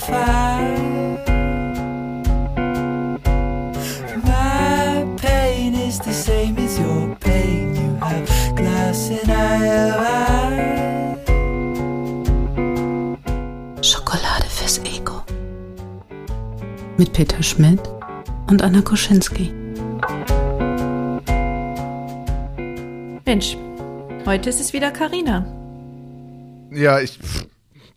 fire. My pain is the same as your pain. You have glass and I have ice. Schokolade fürs Ego. Mit Peter Schmidt und Anna Koschinski. Mensch, heute ist es wieder Karina. Ja, ich.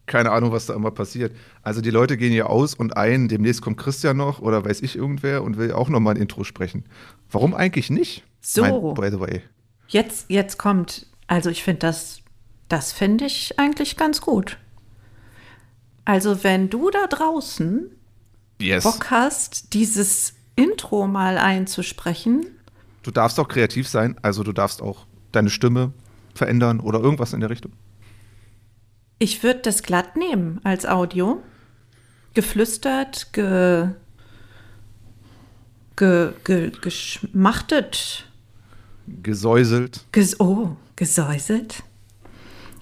Keine Ahnung, was da immer passiert. Also die Leute gehen hier aus und ein, demnächst kommt Christian noch oder weiß ich irgendwer und will auch noch mal ein Intro sprechen. Warum eigentlich nicht? So. Mein, by the way. Jetzt, jetzt kommt, also ich finde das, das finde ich eigentlich ganz gut. Also wenn du da draußen Yes. Bock hast, dieses Intro mal einzusprechen, Du darfst auch kreativ sein, also du darfst auch deine Stimme verändern oder irgendwas in der Richtung. Ich würde das glatt nehmen als Audio. Geflüstert, ge, ge, ge, geschmachtet, Gesäuselt. ges, oh, gesäuselt.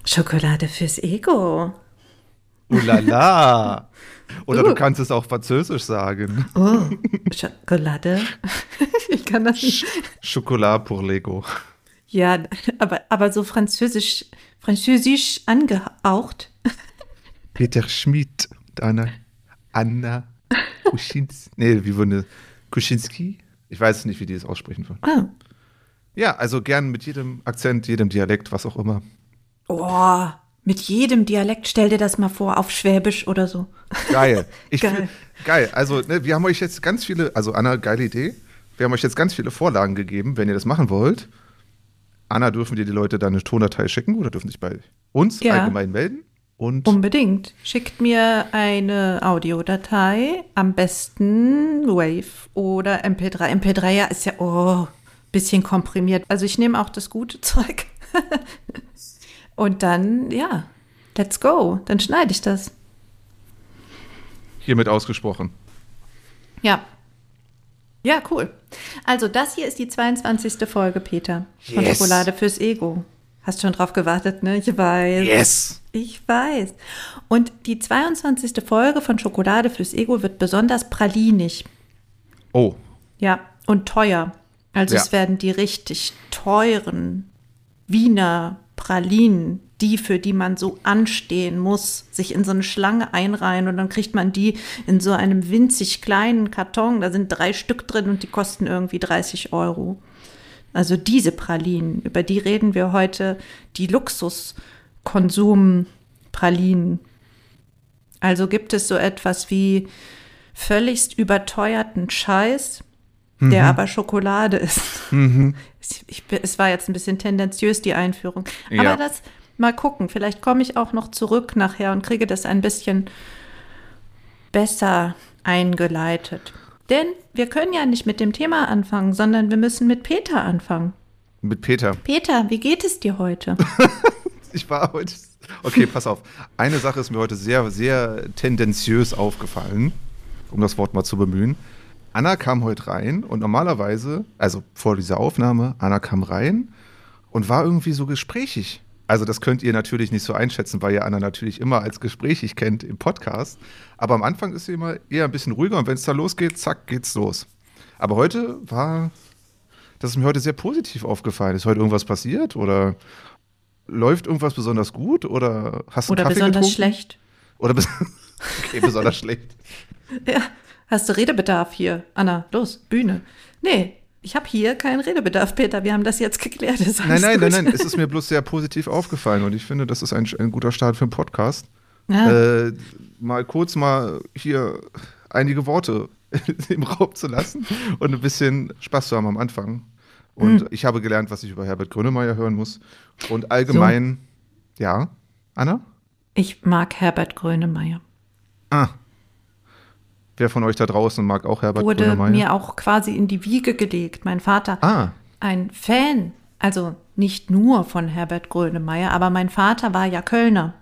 Schokolade fürs Ego. Oh la la. Oder Uh. du kannst es auch französisch sagen. Oh, Schokolade. ich kann das nicht. Chocolat pour Lego. Ja, aber, aber so französisch, französisch angehaucht. Peter Schmid, Anna, Anna Kuschinski. Nee, wie wurde Kuschinski? Ich weiß nicht, wie die es aussprechen wollen. Ah. Ja, also gern mit jedem Akzent, jedem Dialekt, was auch immer. Oh, mit jedem Dialekt, stell dir das mal vor, auf Schwäbisch oder so. Geil. Ich Geil. Fühl, geil. Also, ne, wir haben euch jetzt ganz viele, also Anna, geile Idee. Wir haben euch jetzt ganz viele Vorlagen gegeben, wenn ihr das machen wollt. Anna, dürfen dir die Leute dann eine Tondatei schicken oder dürfen sich bei uns Ja. allgemein melden? Und Unbedingt. Schickt mir eine Audiodatei, am besten Wave oder MP3. MP3 ja ist ja, oh, bisschen komprimiert. Also ich nehme auch das gute Zeug. Und dann, ja, let's go. Dann schneide ich das. hiermit ausgesprochen. Ja. Ja, cool. Also, das hier ist die 22. Folge, Peter. Von Yes. Schokolade fürs Ego. Hast schon drauf gewartet, ne? Ich weiß. Yes! Ich weiß. Und die 22. Folge von Schokolade fürs Ego wird besonders pralinig. Oh, Ja, und teuer. Also Ja. es werden die richtig teuren Wiener Pralinen, die, für die man so anstehen muss, sich in so eine Schlange einreihen und dann kriegt man die in so einem winzig kleinen Karton. Da sind drei Stück drin und die kosten irgendwie 30 Euro. Also diese Pralinen, über die reden wir heute, die Luxuskonsum-Pralinen. Also gibt es so etwas wie völligst überteuerten Scheiß, der aber Schokolade ist. Ich, ich, bin- es war jetzt ein bisschen tendenziös, die Einführung. Ja. Aber das mal gucken. Vielleicht komme ich auch noch zurück nachher und kriege das ein bisschen besser eingeleitet. Denn wir können ja nicht mit dem Thema anfangen, sondern wir müssen mit Peter anfangen. mit Peter. Peter, wie geht es dir heute? Ich war heute. Okay, pass auf. Eine Sache ist mir heute sehr, sehr tendenziös aufgefallen, um das Wort mal zu bemühen. Anna kam heute rein und normalerweise, also vor dieser Aufnahme, Anna kam rein und war irgendwie so gesprächig. Also das könnt ihr natürlich nicht so einschätzen, weil ihr Anna natürlich immer als gesprächig kennt im Podcast. Aber am Anfang ist sie immer eher ein bisschen ruhiger und wenn es da losgeht, zack, geht's los. Aber heute war, das ist mir heute sehr positiv aufgefallen. Ist heute irgendwas passiert oder läuft irgendwas besonders gut oder hast du Oder Kaffee besonders getrunken? schlecht? Oder bes okay, besonders schlecht. Ja, hast du Redebedarf hier? Anna, los, Bühne. Nee, ich habe hier keinen Redebedarf, Peter. Wir haben das jetzt geklärt. Ist Nein, nein, gut. nein, nein. Es ist mir bloß sehr positiv aufgefallen und ich finde, das ist ein, ein guter Start für einen Podcast. Ja. Äh, mal kurz mal hier einige Worte im Raum zu lassen und ein bisschen Spaß zu haben am Anfang. Und Hm. ich habe gelernt, was ich über Herbert Grönemeyer hören muss. Und allgemein, ja, Anna? Ich mag Herbert Grönemeyer. Ah. Wer von euch da draußen mag auch Herbert Wurde Grönemeyer? mir auch quasi in die Wiege gelegt. Mein Vater, ah, ein Fan, also nicht nur von Herbert Grönemeyer, aber mein Vater war ja Kölner.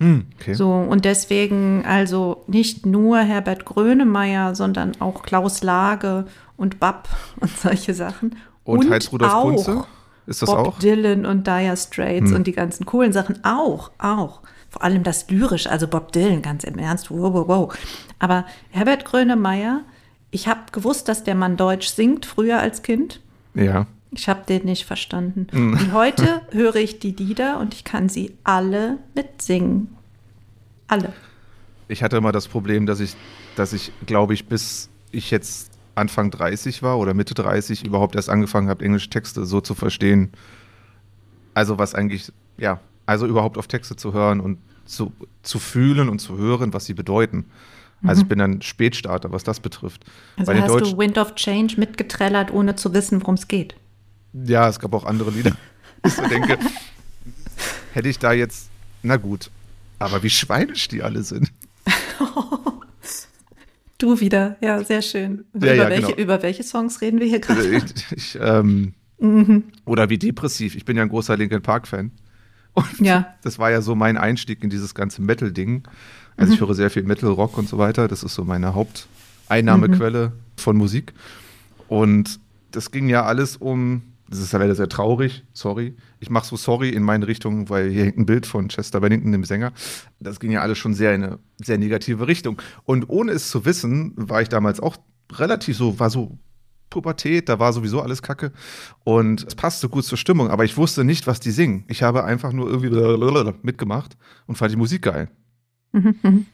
hm, okay. So, und deswegen also nicht nur Herbert Grönemeyer, sondern auch Klaus Lage und Bab und solche Sachen. Und Heinz Rudolf auch Kunze? Ist das Bob auch? Dylan und Dire Straits Hm. und die ganzen coolen Sachen auch, auch. Vor allem das lyrisch, also Bob Dylan, ganz im Ernst, wow, wow, wow. Aber Herbert Grönemeyer, ich habe gewusst, dass der Mann Deutsch singt, früher als Kind. Ja. Ich habe den nicht verstanden. Hm. Und heute höre ich die Lieder und ich kann sie alle mitsingen. Alle. Ich hatte immer das Problem, dass ich, dass ich, glaube ich, bis ich jetzt Anfang 30 war oder Mitte 30 überhaupt erst angefangen habe, englische Texte so zu verstehen. Also was eigentlich, ja, also überhaupt auf Texte zu hören und zu, zu fühlen und zu hören, was sie bedeuten. Also ich bin ein Spätstarter, was das betrifft. Also Bei hast Deutschen, du Wind of Change mitgetrellert, ohne zu wissen, worum es geht. ja, es gab auch andere Lieder. Ich so denke, hätte ich da jetzt, na gut, aber wie schweinisch die alle sind. Du wieder, ja, sehr schön. Ja, über, ja, welche, genau. über welche Songs reden wir hier Also gerade? ich, ich, ähm, Mhm. Oder wie depressiv. Ich bin ja ein großer Linkin Park-Fan. Und Ja. das war ja so mein Einstieg in dieses ganze Metal-Ding. Also ich Mhm. höre sehr viel Metal, Rock und so weiter. Das ist so meine Haupteinnahmequelle von Musik. Und das ging ja alles um, das ist ja leider sehr traurig, sorry. Ich mache so sorry in meine Richtung, weil hier hängt ein Bild von Chester Bennington, dem Sänger. Das ging ja alles schon sehr in eine sehr negative Richtung. Und ohne es zu wissen, war ich damals auch relativ so, war so Pubertät, da war sowieso alles Kacke. Und es passte gut zur Stimmung, aber ich wusste nicht, was die singen. Ich habe einfach nur irgendwie mitgemacht und fand die Musik geil. Mhm, mhm.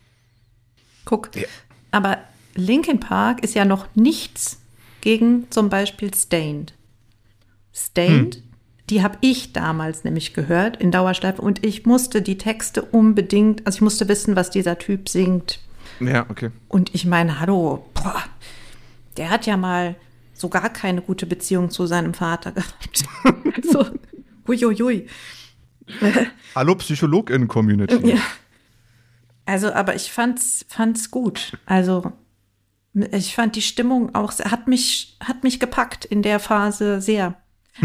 Guck, Ja. aber Linkin Park ist ja noch nichts gegen zum Beispiel Stained. Stained, Hm. die habe ich damals nämlich gehört in Dauerschleife und ich musste die Texte unbedingt, also ich musste wissen, was dieser Typ singt. Ja, okay. Und ich meine, hallo, boah, der hat ja mal so gar keine gute Beziehung zu seinem Vater gehabt. so, huiuiui. Hallo Psychologin-Community. Ja. Also, aber ich fand's, fand's gut. Also, ich fand die Stimmung auch, hat mich, hat mich gepackt in der Phase sehr.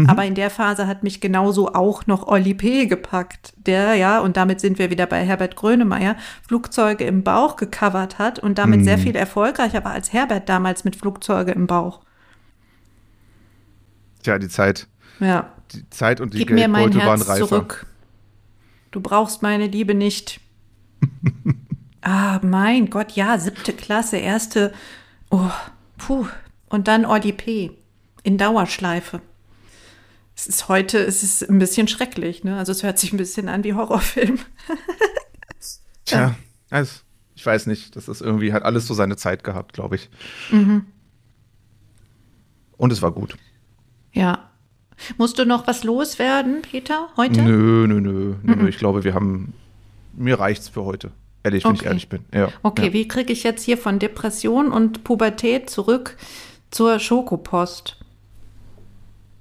Aber in der Phase hat mich genauso auch noch Olli P. gepackt, der, ja, und damit sind wir wieder bei Herbert Grönemeyer, Flugzeuge im Bauch gecovert hat und damit sehr viel erfolgreicher war als Herbert damals mit Flugzeuge im Bauch. Tja, die Zeit, Ja. die Zeit und die Gib mir mein Geldbeutel waren Herz reifer. zurück. Du brauchst meine Liebe nicht. ah, mein Gott, ja, siebte Klasse, erste. Oh, puh. Und dann Olli P. in Dauerschleife. Es ist heute, es ist ein bisschen schrecklich, ne? Also es hört sich ein bisschen an wie Horrorfilm. Tja, also, ich weiß nicht. Das ist irgendwie, hat alles so seine Zeit gehabt, glaube ich. Mhm. Und es war gut. Ja. Musst du noch was loswerden, Peter, heute? Nö, nö, nö, nö, nö. Ich glaube, wir haben, mir reicht's für heute. Ehrlich, wenn ich Okay. ehrlich bin. Ja. Okay, ja. wie kriege ich jetzt hier von Depression und Pubertät zurück zur Schokopost?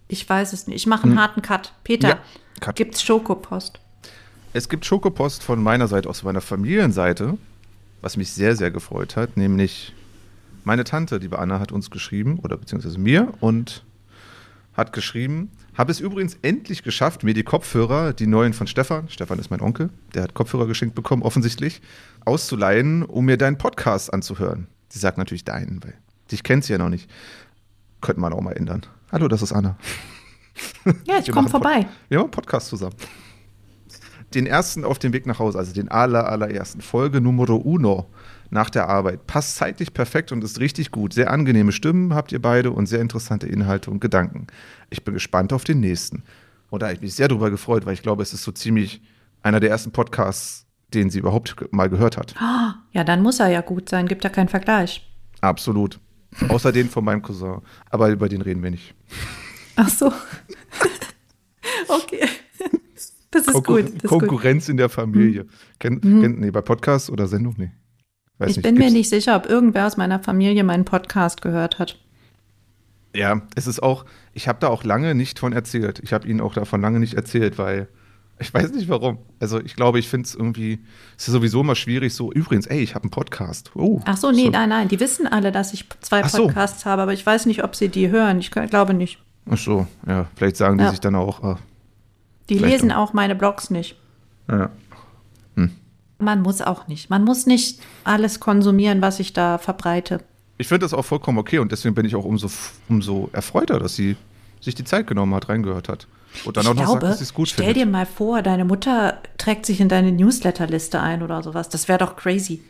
Ich weiß es nicht. Ich mache einen harten Cut. Peter, Hm. Ja, Cut. gibt's Schokopost? Es gibt Schokopost von meiner Seite aus meiner Familienseite, was mich sehr, sehr gefreut hat, nämlich meine Tante, liebe Anna, hat uns geschrieben, oder beziehungsweise mir, und hat geschrieben, habe es übrigens endlich geschafft, mir die Kopfhörer, die neuen von Stefan, Stefan ist mein Onkel, der hat Kopfhörer geschenkt bekommen, offensichtlich, auszuleihen, um mir deinen Podcast anzuhören. Sie sagt natürlich deinen, weil dich kennt sie ja noch nicht. Könnte man auch mal ändern. Hallo, das ist Anna. Ja, ich komme machen Pod- vorbei. Wir machen Podcast zusammen. Den ersten auf dem Weg nach Hause, also den aller, allerersten, Folge Numero uno nach der Arbeit. Passt zeitlich perfekt und ist richtig gut. Sehr angenehme Stimmen habt ihr beide und sehr interessante Inhalte und Gedanken. Ich bin gespannt auf den nächsten. Und da habe ich mich sehr darüber gefreut, weil ich glaube, es ist so ziemlich einer der ersten Podcasts, den sie überhaupt mal gehört hat. Ja, dann muss er ja gut sein. Gibt ja keinen Vergleich. Absolut. Außer den von meinem Cousin. Aber über den reden wir nicht. Ach so. okay. Das ist Konkur gut. Das ist gut. Mhm. Konkurrenz in der Familie. Kennt, kennt, nee, bei Podcast oder Sendung? Nee. Weiß Ich bin mir nicht sicher, ob irgendwer aus meiner Familie meinen Podcast gehört hat. Ja, es ist auch, ich habe da auch lange nicht von erzählt. Ich habe Ihnen auch davon lange nicht erzählt, weil ich weiß nicht warum. Also ich glaube, ich finde es irgendwie, es ist sowieso immer schwierig, so, übrigens, ey, ich habe einen Podcast. Oh, Ach so, nee, nein, nein. Die wissen alle, dass ich zwei Ach so. Podcasts habe, aber ich weiß nicht, ob sie die hören. Ich glaube nicht. Ach so, ja, vielleicht sagen die Ja. sich dann auch, ah, Die lesen auch. auch meine Blogs nicht. ja. Man muss auch nicht. Man muss nicht alles konsumieren, was ich da verbreite. Ich finde das auch vollkommen okay und deswegen bin ich auch umso, umso erfreuter, dass Sie sich die Zeit genommen hat, reingehört hat. Und dann ich auch noch glaube, sagt, dass sie es gut stell findet. dir mal vor, deine Mutter trägt sich in deine Newsletterliste ein oder sowas. Das wäre doch crazy.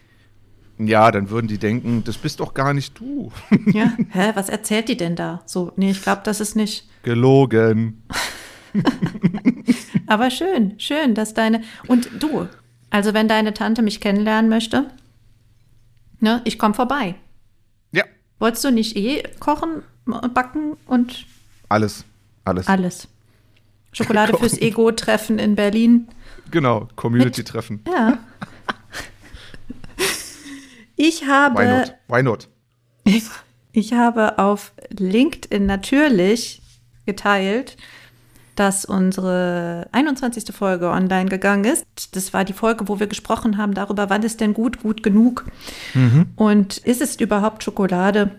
Ja, dann würden die denken, das bist doch gar nicht du. Ja. Hä, was erzählt die denn da? So, nee, ich glaube, das ist nicht. Gelogen. Aber schön, schön, dass deine. Und du, also wenn deine Tante mich kennenlernen möchte, ne, ich komme vorbei. Ja, Wolltest du nicht eh kochen, backen und alles. Alles. alles? Schokolade fürs Ego-Treffen in Berlin. Genau, Community-Treffen. Ja. Ich habe. Why not? Why not? Ich habe auf LinkedIn natürlich geteilt, dass unsere 21. Folge online gegangen ist. Das war die Folge, wo wir gesprochen haben darüber, wann ist denn gut, gut genug? Und ist es überhaupt Schokolade,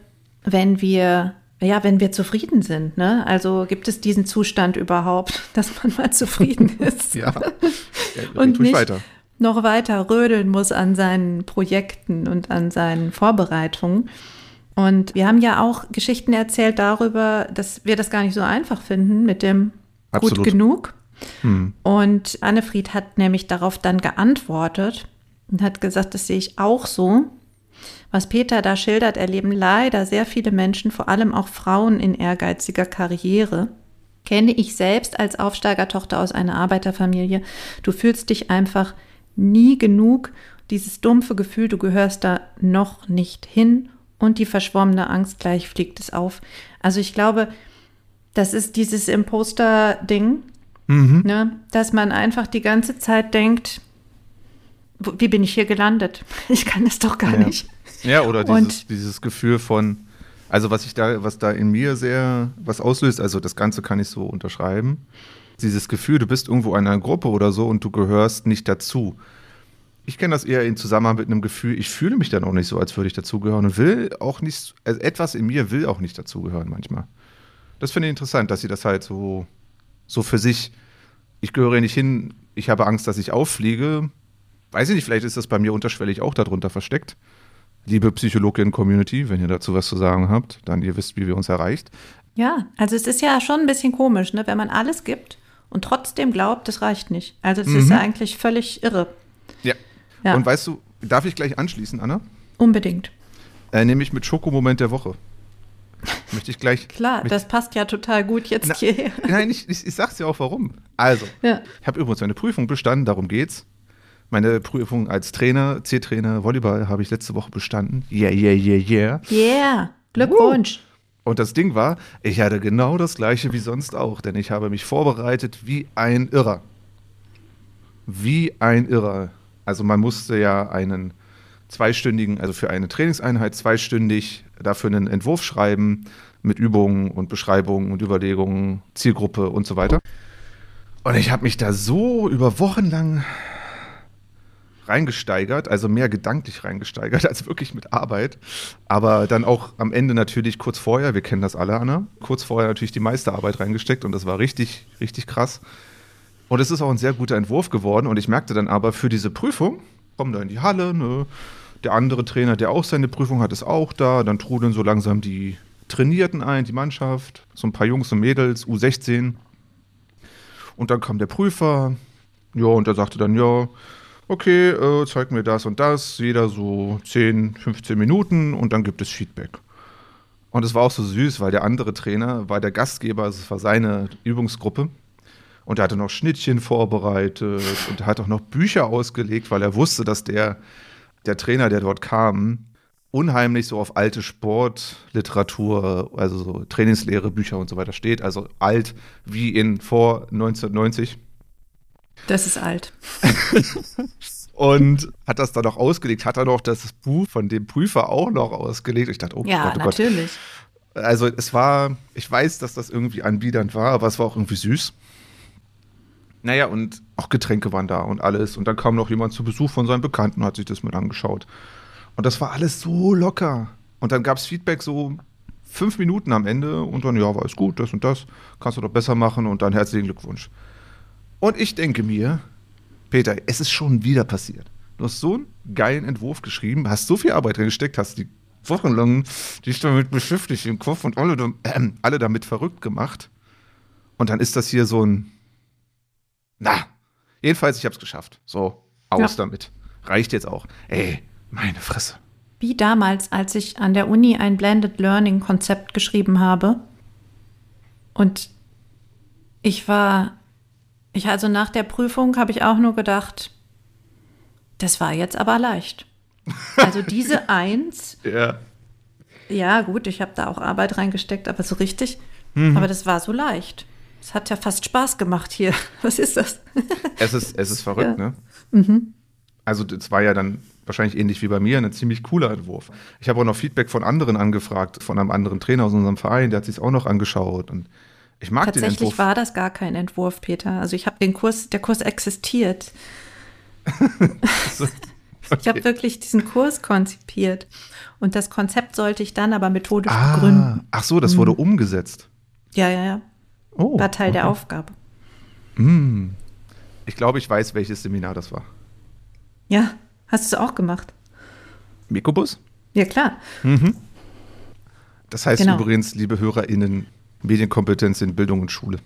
wenn wir, ja, wenn wir zufrieden sind? Ne? Also gibt es diesen Zustand überhaupt, dass man mal zufrieden ist? Ja. ja und nicht weiter. noch weiter rödeln muss an seinen Projekten und an seinen Vorbereitungen. Und wir haben ja auch Geschichten erzählt darüber, dass wir das gar nicht so einfach finden mit dem Absolut. gut genug. Hm. Und Annefried hat nämlich darauf dann geantwortet und hat gesagt, das sehe ich auch so. Was Peter da schildert, erleben leider sehr viele Menschen, vor allem auch Frauen in ehrgeiziger Karriere. Kenne ich selbst als Aufsteigertochter aus einer Arbeiterfamilie. Du fühlst dich einfach nie genug. Dieses dumpfe Gefühl, du gehörst da noch nicht hin und die verschwommene Angst, gleich fliegt es auf. Also ich glaube, das ist dieses Imposter-Ding, Mhm. ne? dass man einfach die ganze Zeit denkt, wo- wie bin ich hier gelandet? Ich kann das doch gar Ja. nicht. Ja, oder Und- dieses, dieses Gefühl von, also was ich da, was da in mir sehr was auslöst, also das Ganze kann ich so unterschreiben. Dieses Gefühl, du bist irgendwo in einer Gruppe oder so und du gehörst nicht dazu. Ich kenne das eher in Zusammenhang mit einem Gefühl, ich fühle mich dann auch nicht so, als würde ich dazugehören und will auch nicht, also etwas in mir will auch nicht dazugehören manchmal. Das finde ich interessant, dass sie das halt so, so für sich, ich gehöre hier nicht hin, ich habe Angst, dass ich auffliege. Weiß ich nicht, vielleicht ist das bei mir unterschwellig auch darunter versteckt. Liebe Psychologin-Community, wenn ihr dazu was zu sagen habt, dann ihr wisst, wie wir uns erreicht. Ja, also es ist ja schon ein bisschen komisch, ne? wenn man alles gibt und trotzdem glaubt, das reicht nicht. Also es ist ja eigentlich völlig irre. Ja. Ja. Und weißt du, darf ich gleich anschließen, Anna? Unbedingt. Äh, nämlich mit Schokomoment der Woche. Möchte ich gleich. Klar, das passt ja total gut jetzt Na, hierher. Nein, ich, ich, ich sag's dir auch warum. Also, Ja. ich habe übrigens meine Prüfung bestanden, darum geht's. Meine Prüfung als Trainer, C-Trainer, Volleyball, habe ich letzte Woche bestanden. Yeah, yeah, yeah, yeah. Yeah, Glückwunsch. Und das Ding war, ich hatte genau das gleiche wie sonst auch, denn ich habe mich vorbereitet wie ein Irrer. Wie ein Irrer. Also man musste ja einen zweistündigen, also für eine Trainingseinheit zweistündig dafür einen Entwurf schreiben mit Übungen und Beschreibungen und Überlegungen, Zielgruppe und so weiter. Und ich habe mich da so über Wochen lang reingesteigert, also mehr gedanklich reingesteigert als wirklich mit Arbeit. Aber dann auch am Ende natürlich kurz vorher, wir kennen das alle, Anna, kurz vorher natürlich die meiste Arbeit reingesteckt und das war richtig, richtig krass. Und es ist auch ein sehr guter Entwurf geworden und ich merkte dann aber für diese Prüfung, kommen da in die Halle, ne, der andere Trainer, der auch seine Prüfung hat, ist auch da, dann trudeln so langsam die Trainierten ein, die Mannschaft, so ein paar Jungs und Mädels, U16. Und dann kam der Prüfer, ja, und er sagte dann, ja, okay, äh, zeig mir das und das, jeder so 10, 15 Minuten und dann gibt es Feedback. Und es war auch so süß, weil der andere Trainer war der Gastgeber, also es war seine Übungsgruppe. Und er hatte noch Schnittchen vorbereitet und er hat auch noch Bücher ausgelegt, weil er wusste, dass der, der Trainer, der dort kam, unheimlich so auf alte Sportliteratur, also so Trainingslehre, Bücher und so weiter steht. Also alt wie in vor 1990. Das ist alt. Und hat das dann auch ausgelegt, hat dann auch das Buch von dem Prüfer auch noch ausgelegt. Ich dachte, oh Ja, Gott, oh Gott. natürlich. Also es war, ich weiß, dass das irgendwie anbiedernd war, aber es war auch irgendwie süß. Naja, und auch Getränke waren da und alles. Und dann kam noch jemand zu Besuch von seinem Bekannten und hat sich das mit angeschaut. Und das war alles so locker. Und dann gab es Feedback so fünf Minuten am Ende und dann, ja, war alles gut, das und das, kannst du doch besser machen und dann herzlichen Glückwunsch. Und ich denke mir, Peter, es ist schon wieder passiert. Du hast so einen geilen Entwurf geschrieben, hast so viel Arbeit reingesteckt, hast die wochenlang dich damit beschäftigt im Kopf und alle, da- äh, alle damit verrückt gemacht. Und dann ist das hier so ein. Na, jedenfalls, ich habe es geschafft. So, aus Ja. damit. Reicht jetzt auch. Ey, meine Fresse. Wie damals, als ich an der Uni ein Blended Learning Konzept geschrieben habe. Und ich war, ich also nach der Prüfung habe ich auch nur gedacht, das war jetzt aber leicht. Also diese Eins, Ja. ja gut, ich habe da auch Arbeit reingesteckt, aber so richtig, Mhm. aber das war so leicht. Es hat ja fast Spaß gemacht hier. Was ist das? Es ist, es ist verrückt, Ja. ne? Also, das war ja dann wahrscheinlich ähnlich wie bei mir ein ziemlich cooler Entwurf. Ich habe auch noch Feedback von anderen angefragt, von einem anderen Trainer aus unserem Verein, der hat sich auch noch angeschaut. Und ich mag den Tatsächlich Entwurf. war das gar kein Entwurf, Peter. Also ich habe den Kurs, der Kurs existiert. Ich habe wirklich diesen Kurs konzipiert. Und das Konzept sollte ich dann aber methodisch ah, begründen. ach so, das wurde umgesetzt. Ja, ja, ja. Oh, War Teil der okay. Aufgabe. Hm. Ich glaube, ich weiß, welches Seminar das war. Ja, hast du es auch gemacht? Mikobus? Ja, klar. Das heißt Genau. übrigens, liebe HörerInnen, Medienkompetenz in Bildung und Schule.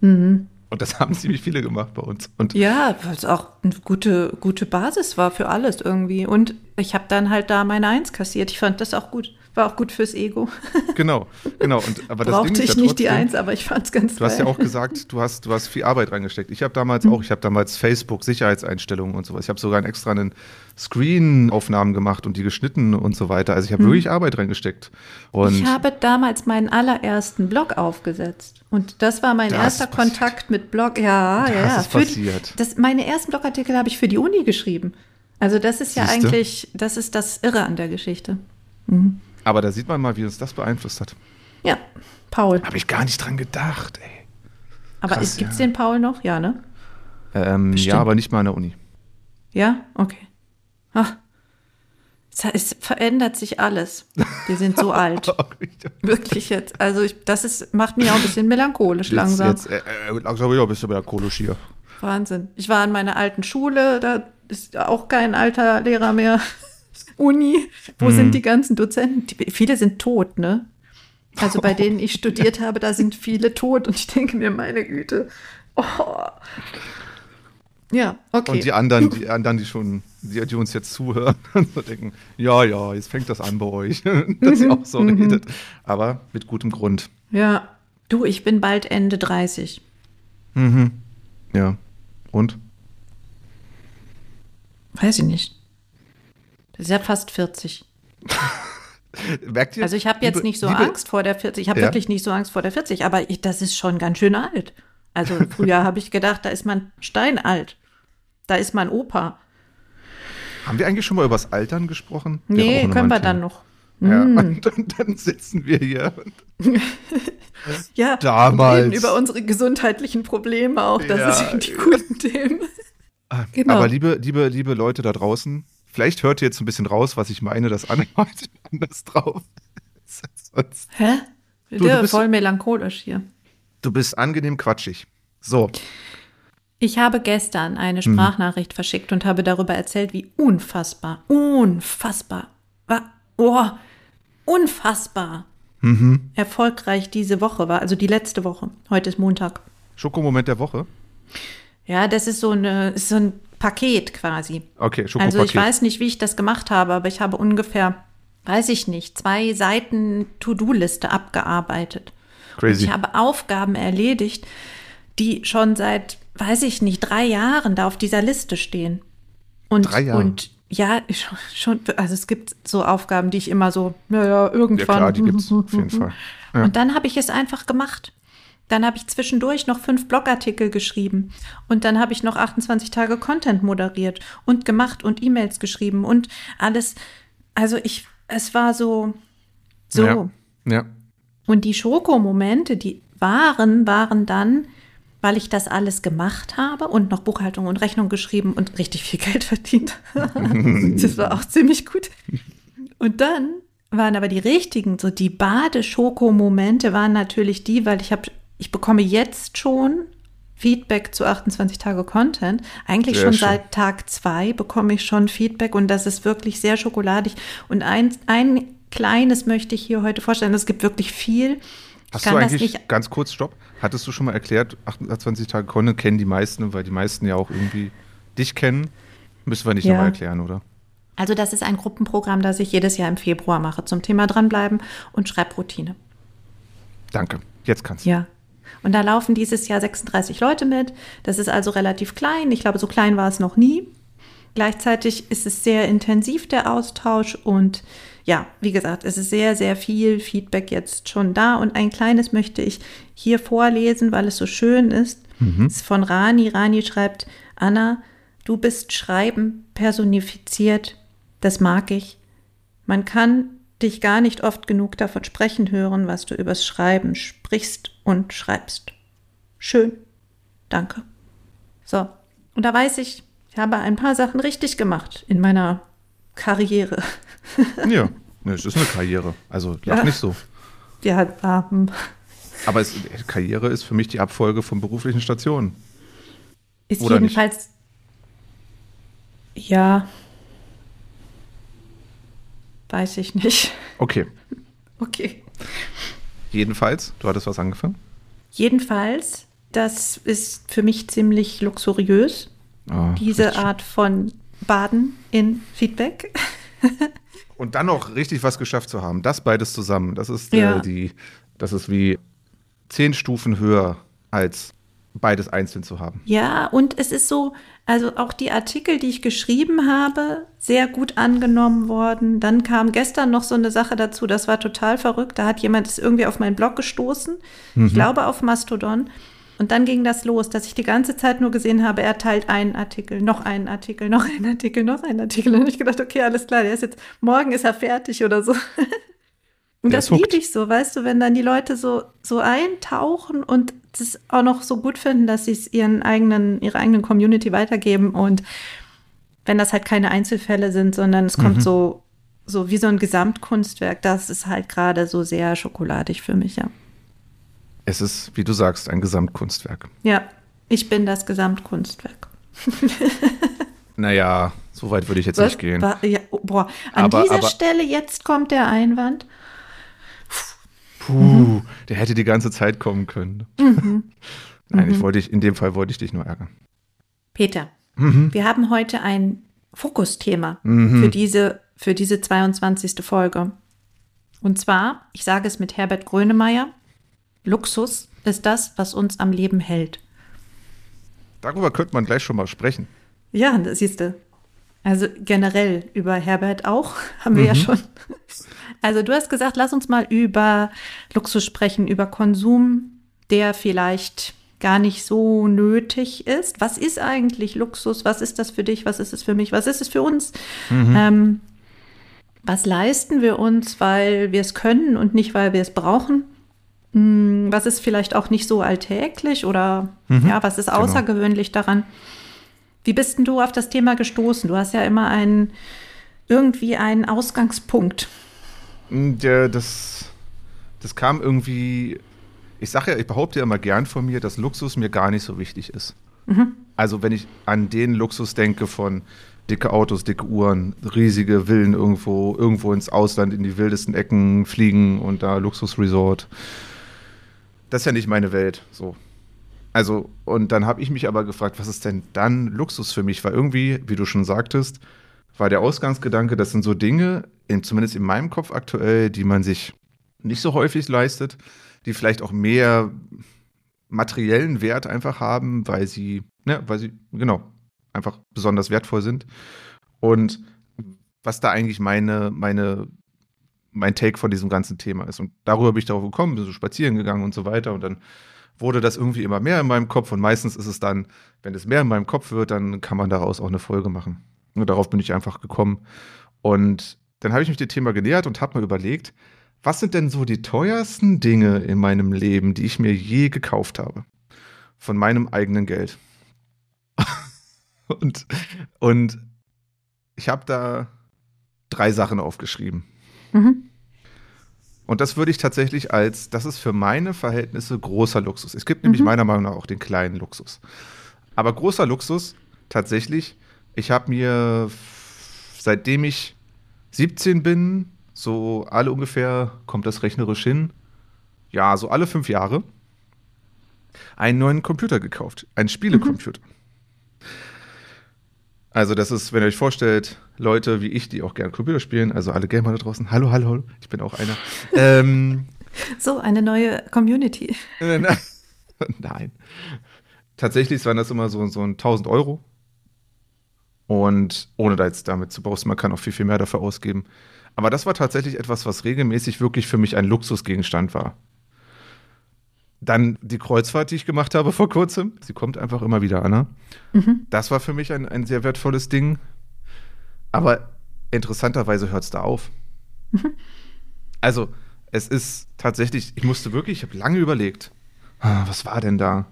Und das haben ziemlich viele gemacht bei uns. Und Ja, weil es auch eine gute, gute Basis war für alles irgendwie. Und ich habe dann halt da meine Eins kassiert. Ich fand das auch gut. War auch gut fürs Ego. genau, genau. Und, aber das Ding Brauchte ich ja nicht die trotzdem- Eins, aber ich fand es ganz Du hast ja auch gesagt, du hast, du hast viel Arbeit reingesteckt. Ich habe damals Hm. auch, ich habe damals Facebook, Sicherheitseinstellungen und sowas. Ich habe sogar einen extra einen Screen-Aufnahmen gemacht und die geschnitten und so weiter. Also ich habe wirklich Arbeit reingesteckt. Und. Ich habe damals meinen allerersten Blog aufgesetzt. Und das war mein Das erster. Kontakt mit Blog. Ja, Das ja, ja. ist Für die- passiert. Das, meine ersten Blogartikel habe ich für die Uni geschrieben. Also das ist ja Siehste? eigentlich, das ist das Irre an der Geschichte. Aber da sieht man mal, wie uns das beeinflusst hat. Ja, Paul. Habe ich gar nicht dran gedacht, ey. Aber krass, gibt es ja. den Paul noch? Ja, ne? Ähm, ja, aber nicht mal an der Uni. Ja? Okay. Ach, es, verändert sich alles. Wir sind so alt. Wirklich jetzt. Also ich, das ist, macht mich auch ein bisschen melancholisch langsam. Jetzt, jetzt, äh, äh, langsam ja, bist du melancholisch hier. Wahnsinn. Ich war in meiner alten Schule, da ist auch kein alter Lehrer mehr. Uni, wo sind die ganzen Dozenten? Die, viele sind tot, ne? Also bei denen ich studiert habe, da sind viele tot und ich denke mir, meine Güte. Oh. Ja, okay. Und die anderen, die anderen, die schon, die, die uns jetzt zuhören und so denken, ja, ja, jetzt fängt das an bei euch, dass ihr auch so Mhm. redet. Aber mit gutem Grund. ja, du, ich bin bald Ende 30. Ja. Und? Weiß ich nicht. Das ist ja fast 40. Merkt ihr? Also ich habe jetzt liebe- nicht so liebe- Angst vor der 40. Ich habe Ja. wirklich nicht so Angst vor der 40, aber ich, das ist schon ganz schön alt. Also früher habe ich gedacht, da ist man steinalt. Da ist man Opa. Haben wir eigentlich schon mal über das Altern gesprochen? Nee, können wir dann noch. Ja, Mm. und dann, dann sitzen wir hier. Ja, Damals. reden über unsere gesundheitlichen Probleme auch. Das Ja. sind die guten Themen. Genau. Aber liebe, liebe, liebe Leute da draußen, vielleicht hört ihr jetzt ein bisschen raus, was ich meine, das Anne heute anders drauf ist sonst. Hä? du ja, bist- voll melancholisch hier. Du bist angenehm quatschig. So, Ich habe gestern Mhm. eine Sprachnachricht verschickt und habe darüber erzählt, wie unfassbar, unfassbar, oh, unfassbar Mhm. erfolgreich diese Woche war. Also die letzte Woche. Heute ist Montag. Schokomoment der Woche. Ja, das ist so, eine, ist so ein Paket quasi. Okay, Schokopaket. Also ich weiß nicht, wie ich das gemacht habe, aber ich habe ungefähr, weiß ich nicht, zwei Seiten To-Do-Liste abgearbeitet. Crazy. Und ich habe Aufgaben erledigt, die schon seit, weiß ich nicht, drei Jahren da auf dieser Liste stehen. Und, Drei Jahre? Und ja, schon, also es gibt so Aufgaben, die ich immer so, naja, irgendwann. Ja klar, die gibt's auf jeden Fall. Ja. Und dann habe ich es einfach gemacht. Dann habe ich zwischendurch noch fünf Blogartikel geschrieben. Und dann habe ich noch 28 Tage Content moderiert und gemacht und E-Mails geschrieben und alles. Also ich, es war so, so. Ja. ja. Und die Schokomomente, die waren, waren dann, weil ich das alles gemacht habe und noch Buchhaltung und Rechnung geschrieben und richtig viel Geld verdient. das war auch ziemlich gut. Und dann waren aber die richtigen, so die Bade-Schoko-Momente waren natürlich die, weil ich habe, ich bekomme jetzt schon Feedback zu 28 Tage Content. Eigentlich Sehr schon schön. seit Tag zwei bekomme ich schon Feedback und das ist wirklich sehr schokoladig. Und ein, ein kleines möchte ich hier heute vorstellen. Es gibt wirklich viel. Hast du eigentlich, ganz kurz, stopp, hattest du schon mal erklärt, 28 Tage Conne kennen die meisten, weil die meisten ja auch irgendwie dich kennen. Müssen wir nicht Ja. nochmal erklären, oder? Also das ist ein Gruppenprogramm, das ich jedes Jahr im Februar mache zum Thema dranbleiben und Schreibroutine. Danke. Jetzt kannst du. Ja. Und da laufen dieses Jahr 36 Leute mit. Das ist also relativ klein. Ich glaube, so klein war es noch nie. Gleichzeitig ist es sehr intensiv, der Austausch. Und ja, wie gesagt, es ist sehr, sehr viel Feedback jetzt schon da. Und ein kleines möchte ich hier vorlesen, weil es so schön ist. Es ist von Rani. Rani schreibt, Anna, du bist Schreiben personifiziert. Das mag ich. Man kann dich gar nicht oft genug davon sprechen hören, was du übers Schreiben sprichst und schreibst. Schön. Danke. So. Und da weiß ich, ich habe ein paar Sachen richtig gemacht in meiner Karriere. Ja, ne, es ist eine Karriere. Also lach Ja. nicht so. Ja, ähm, Aber es, Karriere ist für mich die Abfolge von beruflichen Stationen. ist Oder nicht? jedenfalls. Ja. Weiß ich nicht. Okay. Okay. Jedenfalls, du hattest was angefangen? Jedenfalls, das ist für mich ziemlich luxuriös. Ah, diese. Art von Baden in Feedback. Und dann noch richtig was geschafft zu haben. Das beides zusammen. Das ist Ja. äh, die, das ist wie zehn Stufen höher als beides einzeln zu haben. Ja, und es ist so, also auch die Artikel, die ich geschrieben habe, sehr gut angenommen worden. Dann kam gestern noch so eine Sache dazu, das war total verrückt. Da hat jemand es irgendwie auf meinen Blog gestoßen, ich glaube auf Mastodon. Und dann ging das los, dass ich die ganze Zeit nur gesehen habe, er teilt einen Artikel, noch einen Artikel, noch einen Artikel, noch einen Artikel. Und ich gedacht, okay, alles klar, der ist jetzt, morgen ist er fertig oder so. Und das liebe ich so, weißt du, wenn dann die Leute so, so eintauchen und das auch noch so gut finden, dass sie es ihren eigenen, ihrer eigenen Community weitergeben und wenn das halt keine Einzelfälle sind, sondern es Mhm. kommt so, so wie so ein Gesamtkunstwerk, das ist halt gerade so sehr schokoladig für mich, ja. Es ist, wie du sagst, ein Gesamtkunstwerk. Ja, ich bin das Gesamtkunstwerk. Naja, so weit würde ich jetzt nicht gehen. Ja, oh, boah, an Aber- dieser aber- Stelle jetzt kommt der Einwand. Puh, der hätte die ganze Zeit kommen können. Mhm. Nein, ich wollte dich, in dem Fall wollte ich dich nur ärgern. Peter, Mhm. wir haben heute ein Fokusthema für, diese, für diese 22. Folge. Und zwar, ich sage es mit Herbert Grönemeyer, Luxus ist das, was uns am Leben hält. Darüber könnte man gleich schon mal sprechen. Ja, das siehst du. Also generell über Herbert auch, haben wir ja schon. Also du hast gesagt, lass uns mal über Luxus sprechen, über Konsum, der vielleicht gar nicht so nötig ist. Was ist eigentlich Luxus? Was ist das für dich? Was ist es für mich? Was ist es für uns? Ähm, was leisten wir uns, weil wir es können und nicht, weil wir es brauchen? Hm, Was ist vielleicht auch nicht so alltäglich oder ja, was ist genau. außergewöhnlich daran? Wie bist denn du auf das Thema gestoßen? Du hast ja immer einen, irgendwie einen Ausgangspunkt. Der, das, das kam irgendwie. Ich sage ja, ich behaupte ja immer gern von mir, dass Luxus mir gar nicht so wichtig ist. Also, wenn ich an den Luxus denke von dicke Autos, dicke Uhren, riesige Villen irgendwo, irgendwo ins Ausland, in die wildesten Ecken fliegen und da Luxusresort. Das ist ja nicht meine Welt. So. Also, und dann habe ich mich aber gefragt, was ist denn dann Luxus für mich? Weil irgendwie, wie du schon sagtest, war der Ausgangsgedanke, das sind so Dinge, in, zumindest in meinem Kopf aktuell, die man sich nicht so häufig leistet, die vielleicht auch mehr materiellen Wert einfach haben, weil sie, ne, weil sie, genau, einfach besonders wertvoll sind. Und was da eigentlich meine, meine, mein Take von diesem ganzen Thema ist. Und darüber bin ich darauf gekommen, bin so spazieren gegangen und so weiter. Und dann wurde das irgendwie immer mehr in meinem Kopf. Und meistens ist es dann, wenn es mehr in meinem Kopf wird, dann kann man daraus auch eine Folge machen. Und darauf bin ich einfach gekommen. Und dann habe ich mich dem Thema genähert und habe mir überlegt, was sind denn so die teuersten Dinge in meinem Leben, die ich mir je gekauft habe? Von meinem eigenen Geld. und, und ich habe da drei Sachen aufgeschrieben. Mhm. Und das würde ich tatsächlich als, das ist für meine Verhältnisse großer Luxus. Es gibt nämlich meiner Meinung nach auch den kleinen Luxus. Aber großer Luxus, tatsächlich, ich habe mir, seitdem ich 17 bin, so alle ungefähr, kommt das rechnerisch hin, ja, so alle fünf Jahre einen neuen Computer gekauft. Einen Spielecomputer. Also, das ist, wenn ihr euch vorstellt, Leute wie ich, die auch gerne Computer spielen, also alle Gamer da draußen, hallo, hallo, hallo, ich bin auch einer. ähm, So, eine neue Community. Nein. Tatsächlich waren das immer so, so ein 1000 Euro. Und ohne da jetzt damit zu boasten, man kann auch viel, viel mehr dafür ausgeben. Aber das war tatsächlich etwas, was regelmäßig wirklich für mich ein Luxusgegenstand war. Dann die Kreuzfahrt, die ich gemacht habe vor kurzem. Sie kommt einfach immer wieder, Anna. Das war für mich ein, ein sehr wertvolles Ding. Aber interessanterweise hört es da auf. Also, es ist tatsächlich, ich musste wirklich, ich habe lange überlegt, ah, was war denn da?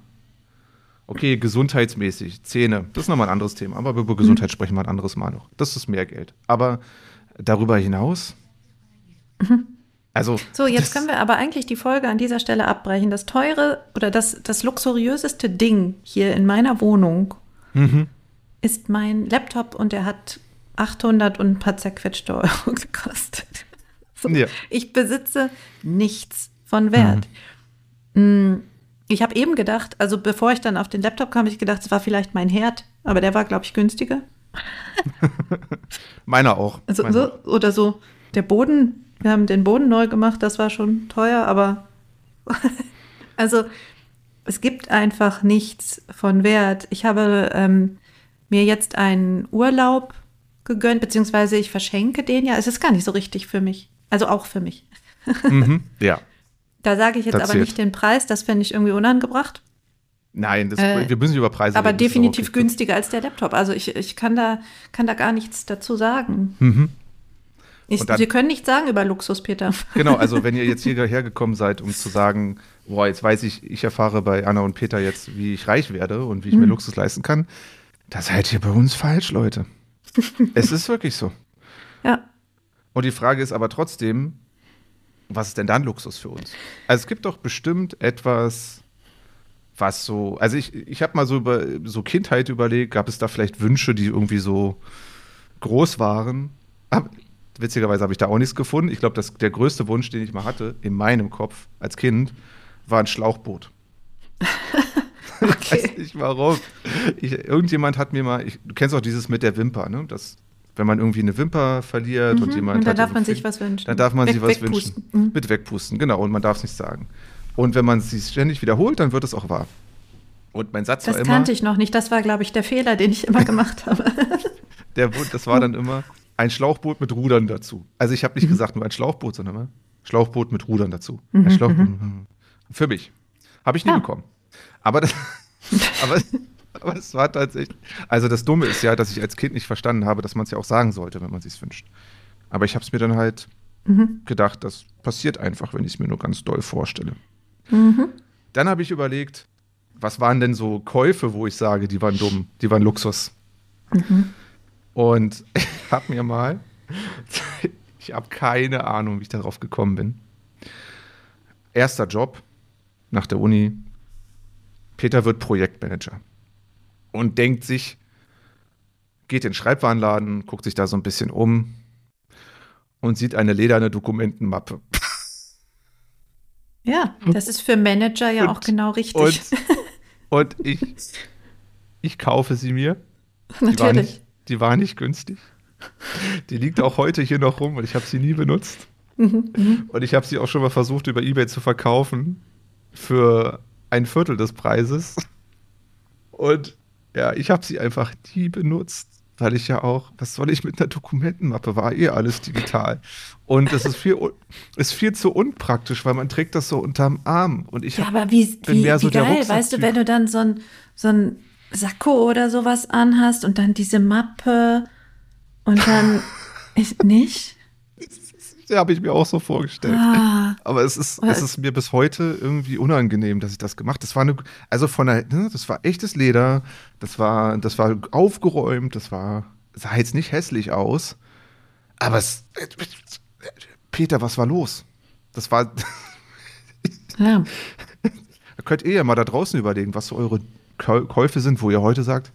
Okay, gesundheitsmäßig, Zähne, das ist nochmal ein anderes Thema. Aber über Gesundheit sprechen wir ein anderes Mal noch. Das ist mehr Geld. Aber darüber hinaus, also. So, jetzt können wir aber eigentlich die Folge an dieser Stelle abbrechen. Das teure oder das, das luxuriöseste Ding hier in meiner Wohnung Mhm. ist mein Laptop und der hat 800 und ein paar zerquetschte Euro gekostet. So, Ja. Ich besitze nichts von Wert. Mm, Ich habe eben gedacht, also bevor ich dann auf den Laptop kam, habe ich gedacht, es war vielleicht mein Herd, aber der war, glaube ich, günstiger. Meiner auch. Also Meiner so, oder so der Boden, wir haben den Boden neu gemacht, das war schon teuer, aber also es gibt einfach nichts von Wert. Ich habe ähm, mir jetzt einen Urlaub gegönnt, beziehungsweise ich verschenke den ja. Es ist gar nicht so richtig für mich. Also auch für mich. Mhm. Ja. Da sage ich jetzt aber nicht den Preis, das fände ich irgendwie unangebracht. Nein, das, Äh, wir müssen nicht über Preise Aber reden, auch definitiv okay. günstiger als der Laptop. Also ich, ich kann, da, kann da gar nichts dazu sagen. Mhm. Ich, dann- wir können nichts sagen über Luxus, Peter. Genau, also wenn ihr jetzt hierher gekommen seid, um zu sagen, boah, jetzt weiß ich, ich erfahre bei Anna und Peter jetzt, wie ich reich werde und wie ich Hm. mir Luxus leisten kann, da seid ihr bei uns falsch, Leute. es ist wirklich so. Ja. Und die Frage ist aber trotzdem, was ist denn dann Luxus für uns? Also es gibt doch bestimmt etwas, was so, also ich, ich habe mal so über so Kindheit überlegt, gab es da vielleicht Wünsche, die irgendwie so groß waren? Aber witzigerweise habe ich da auch nichts gefunden. Ich glaube, der größte Wunsch, den ich mal hatte, in meinem Kopf als Kind, war ein Schlauchboot. Ich weiß nicht warum. Ich, irgendjemand hat mir mal, ich, du kennst auch dieses mit der Wimper, ne? Das, wenn man irgendwie eine Wimper verliert und jemand Mhm. Und da darf man sich was wünschen. dann darf man Weg- sich was wegpusten. wünschen. Mhm. Mit wegpusten, genau. Und man darf es nicht sagen. Und wenn man es sich ständig wiederholt, dann wird es auch wahr. Und mein Satz Das war immer, kannte ich noch nicht. Das war, glaube ich, der Fehler, den ich immer gemacht habe. der, das war dann immer ein Schlauchboot mit Rudern dazu. Also ich habe Mhm. nicht gesagt nur ein Schlauchboot, sondern immer Schlauchboot mit Rudern dazu. Ein Schlauchboot. Für mich. Habe ich nie Mhm, Ja. bekommen. Aber das, aber, aber es war tatsächlich. Also das Dumme ist ja, dass ich als Kind nicht verstanden habe, dass man es ja auch sagen sollte, wenn man es sich wünscht. Aber ich habe es mir dann halt Mhm. gedacht, das passiert einfach, wenn ich es mir nur ganz doll vorstelle. Mhm. Dann habe ich überlegt, was waren denn so Käufe, wo ich sage, die waren dumm, die waren Luxus. Mhm. Und ich habe mir mal, ich habe keine Ahnung, wie ich darauf gekommen bin. Erster Job nach der Uni. Peter wird Projektmanager und denkt sich, geht in den Schreibwarenladen, guckt sich da so ein bisschen um und sieht eine lederne Dokumentenmappe. Ja, das ist für Manager ja Und- auch genau richtig. Und, und ich, ich kaufe sie mir. Die war, Natürlich. nicht, die war nicht günstig. Die liegt auch heute hier noch rum und ich habe sie nie benutzt. Mhm, Und ich habe sie auch schon mal versucht, über Ebay zu verkaufen für ein Viertel des Preises. Und ja, ich habe sie einfach nie benutzt, weil ich ja auch, was soll ich mit einer Dokumentenmappe? War eh alles digital. Und es ist viel, ist viel zu unpraktisch, weil man trägt das so unterm Arm. Und ich Ja, aber wie, bin wie, mehr so wie geil, weißt du, wenn du dann so ein, so ein Sakko oder sowas anhast und dann diese Mappe und dann ich, nicht? Ja, habe ich mir auch so vorgestellt. Ah, Aber es ist, es ist mir bis heute irgendwie unangenehm, dass ich das gemacht. Das war eine, also von der, ne, das war echtes Leder, das war, das war aufgeräumt, das war, sah jetzt nicht hässlich aus. Aber es, Peter, was war los? Das war, ja. da könnt ihr ja mal da draußen überlegen, was so eure Käu- Käufe sind, wo ihr heute sagt,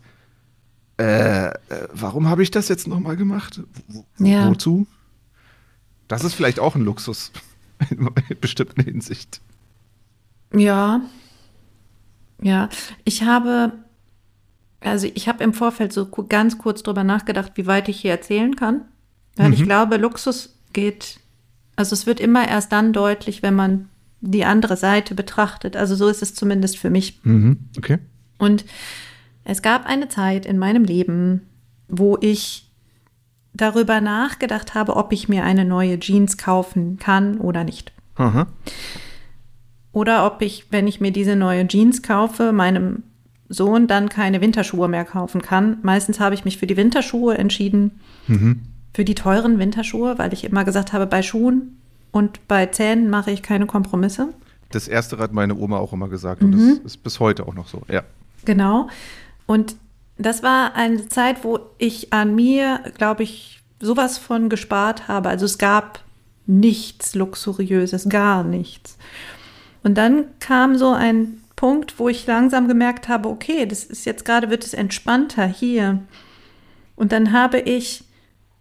äh, äh, warum habe ich das jetzt nochmal gemacht? Wo, Ja. Wozu? Das ist vielleicht auch ein Luxus in bestimmten Hinsicht. Ja. Ja, ich habe, also ich habe im Vorfeld so ganz kurz drüber nachgedacht, wie weit ich hier erzählen kann. Weil ich glaube, Luxus geht, also es wird immer erst dann deutlich, wenn man die andere Seite betrachtet. Also so ist es zumindest für mich. Mhm. Okay. Und es gab eine Zeit in meinem Leben, wo ich darüber nachgedacht habe, ob ich mir eine neue Jeans kaufen kann oder nicht. Aha. Oder ob ich, wenn ich mir diese neue Jeans kaufe, meinem Sohn dann keine Winterschuhe mehr kaufen kann. Meistens habe ich mich für die Winterschuhe entschieden, für die teuren Winterschuhe, weil ich immer gesagt habe, bei Schuhen und bei Zähnen mache ich keine Kompromisse. Das erste hat meine Oma auch immer gesagt und Mhm. das ist bis heute auch noch so. Ja. Genau. Und das war eine Zeit, wo ich an mir, glaube ich, sowas von gespart habe. Also es gab nichts Luxuriöses, gar nichts. Und dann kam so ein Punkt, wo ich langsam gemerkt habe, okay, das ist jetzt gerade, wird es entspannter hier. Und dann habe ich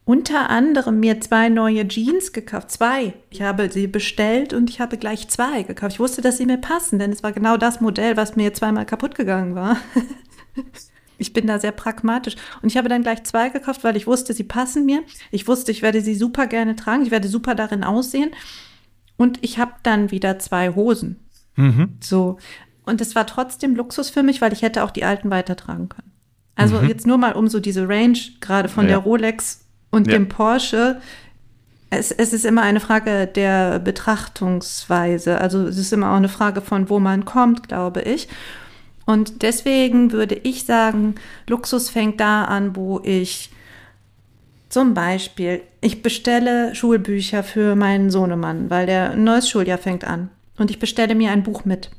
unter anderem mir zwei neue Jeans gekauft. Zwei. Ich habe sie bestellt und ich habe gleich zwei gekauft. Ich wusste, dass sie mir passen, denn es war genau das Modell, was mir zweimal kaputt gegangen war. Ich bin da sehr pragmatisch. Und ich habe dann gleich zwei gekauft, weil ich wusste, sie passen mir. Ich wusste, ich werde sie super gerne tragen. Ich werde super darin aussehen. Und ich habe dann wieder zwei Hosen. So. Und es war trotzdem Luxus für mich, weil ich hätte auch die alten weitertragen können. Also jetzt nur mal um so diese Range, gerade von Ja. der Rolex und Ja. dem Porsche. Es, es ist immer eine Frage der Betrachtungsweise. Also es ist immer auch eine Frage von, wo man kommt, glaube ich. Und deswegen würde ich sagen, Luxus fängt da an, wo ich zum Beispiel, ich bestelle Schulbücher für meinen Sohnemann, weil der neues Schuljahr fängt an. Und ich bestelle mir ein Buch mit.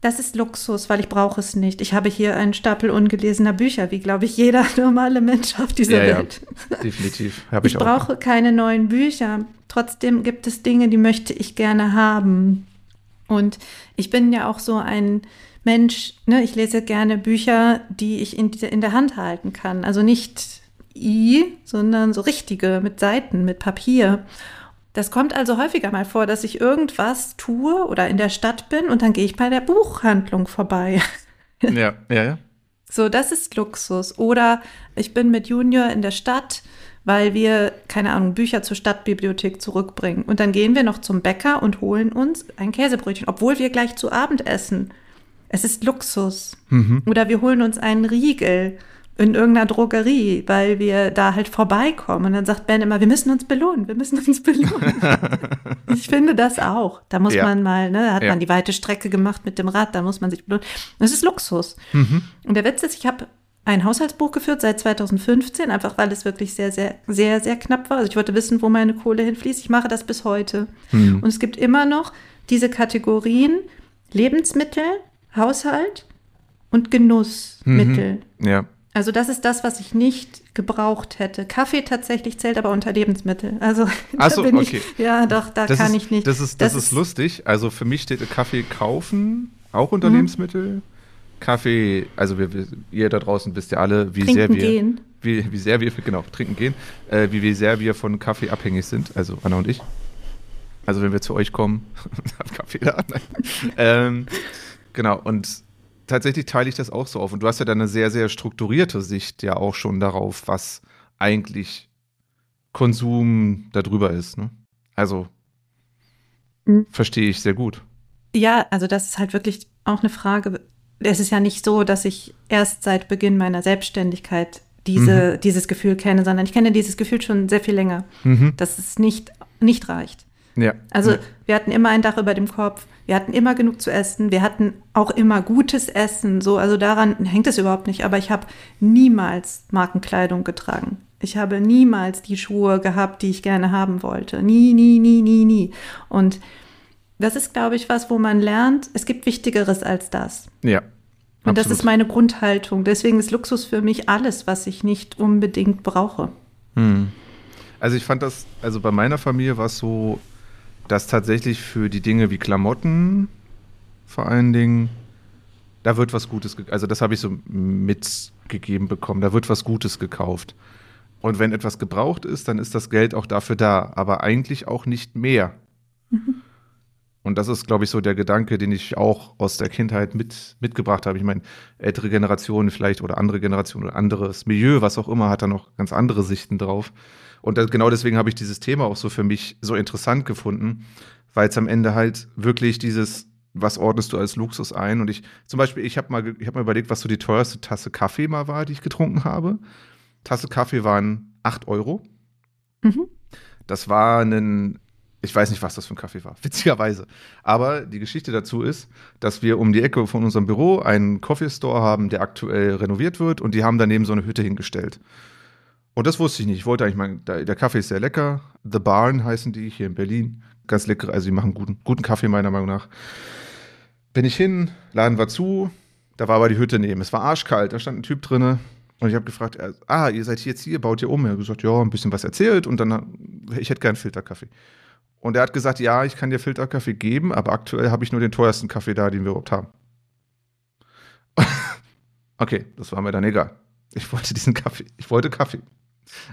Das ist Luxus, weil ich brauche es nicht. Ich habe hier einen Stapel ungelesener Bücher, wie glaube ich jeder normale Mensch auf dieser Ja, ja. Welt. Definitiv. Habe ich, Ich auch. brauche keine neuen Bücher. Trotzdem gibt es Dinge, die möchte ich gerne haben. Und ich bin ja auch so ein Mensch, ne, ich lese gerne Bücher, die ich in, in der Hand halten kann. Also nicht I, sondern so richtige mit Seiten, mit Papier. Das kommt also häufiger mal vor, dass ich irgendwas tue oder in der Stadt bin und dann gehe ich bei der Buchhandlung vorbei. Ja, ja, ja. So, das ist Luxus. Oder ich bin mit Junior in der Stadt, weil wir, keine Ahnung, Bücher zur Stadtbibliothek zurückbringen. Und dann gehen wir noch zum Bäcker und holen uns ein Käsebrötchen, obwohl wir gleich zu Abend essen. Es ist Luxus. Oder wir holen uns einen Riegel in irgendeiner Drogerie, weil wir da halt vorbeikommen. Und dann sagt Ben immer, wir müssen uns belohnen, wir müssen uns belohnen. ich finde das auch. Da muss Ja. man mal, ne, da hat Ja. man die weite Strecke gemacht mit dem Rad, da muss man sich belohnen. Das ist Luxus. Und der Witz ist, ich habe ein Haushaltsbuch geführt seit 2015, einfach weil es wirklich sehr, sehr, sehr, sehr knapp war. Also ich wollte wissen, wo meine Kohle hinfließt. Ich mache das bis heute. Und es gibt immer noch diese Kategorien Lebensmittel, Haushalt und Genussmittel. Ja. Also das ist das, was ich nicht gebraucht hätte. Kaffee tatsächlich zählt aber unter Lebensmittel. Also da so, bin okay. ich, ja, doch, da Das kann ist, ich nicht. Das ist, das, ist lustig. Also für mich steht Kaffee kaufen auch unter Mhm. Lebensmittel. Kaffee, also wir, wir, ihr da draußen wisst ja alle, wie Trinken sehr wir, gehen. Wie, wie sehr wir, genau, trinken gehen, äh, wie, wie sehr wir von Kaffee abhängig sind, also Anna und ich. Also wenn wir zu euch kommen, hat Kaffee da. Ähm, genau, und tatsächlich teile ich das auch so auf. Und du hast ja dann eine sehr, sehr strukturierte Sicht ja auch schon darauf, was eigentlich Konsum darüber ist. Ne? Also Mhm. verstehe ich sehr gut. Ja, also das ist halt wirklich auch eine Frage. Es ist ja nicht so, dass ich erst seit Beginn meiner Selbstständigkeit diese, dieses Gefühl kenne, sondern ich kenne dieses Gefühl schon sehr viel länger, Mhm. dass es nicht, nicht reicht. Ja. Also ja. wir hatten immer ein Dach über dem Kopf, wir hatten immer genug zu essen, wir hatten auch immer gutes Essen, so, also daran hängt es überhaupt nicht, aber ich habe niemals Markenkleidung getragen. Ich habe niemals die Schuhe gehabt, die ich gerne haben wollte. Nie, nie, nie, nie, nie. Und das ist, glaube ich, was, wo man lernt, es gibt Wichtigeres als das. ja. Und das absolut. ist meine Grundhaltung. Deswegen ist Luxus für mich alles, was ich nicht unbedingt brauche. Hm. Also ich fand das, also bei meiner Familie war es so, dass tatsächlich für die Dinge wie Klamotten vor allen Dingen, da wird was Gutes, also das habe ich so mitgegeben bekommen, da wird was Gutes gekauft. Und wenn etwas gebraucht ist, dann ist das Geld auch dafür da, aber eigentlich auch nicht mehr. Und das ist, glaube ich, so der Gedanke, den ich auch aus der Kindheit mit, mitgebracht habe. Ich meine, ältere Generationen vielleicht oder andere Generationen oder anderes Milieu, was auch immer, hat da noch ganz andere Sichten drauf. Und das, genau deswegen habe ich dieses Thema auch so für mich so interessant gefunden, weil es am Ende halt wirklich dieses, was ordnest du als Luxus ein? Und ich, zum Beispiel, ich habe mal, ich habe mal überlegt, was so die teuerste Tasse Kaffee mal war, die ich getrunken habe. Tasse Kaffee waren 8 Euro. Mhm. Das war ein, ich weiß nicht, was das für ein Kaffee war, witzigerweise. Aber die Geschichte dazu ist, dass wir um die Ecke von unserem Büro einen Coffee Store haben, der aktuell renoviert wird und die haben daneben so eine Hütte hingestellt. Und das wusste ich nicht. Ich wollte eigentlich mal, der Kaffee ist sehr lecker. The Barn heißen die hier in Berlin. Ganz lecker, also die machen guten, guten Kaffee meiner Meinung nach. Bin ich hin, Laden war zu, da war aber die Hütte neben. Es war arschkalt, da stand ein Typ drinne. Und ich habe gefragt, äh, ah, ihr seid jetzt hier, baut ihr um? Er hat gesagt, ja, ein bisschen was erzählt und dann, ich hätte gern Filterkaffee. Und er hat gesagt, ja, ich kann dir Filterkaffee geben, aber aktuell habe ich nur den teuersten Kaffee da, den wir überhaupt haben. okay, das war mir dann egal. Ich wollte diesen Kaffee, ich wollte Kaffee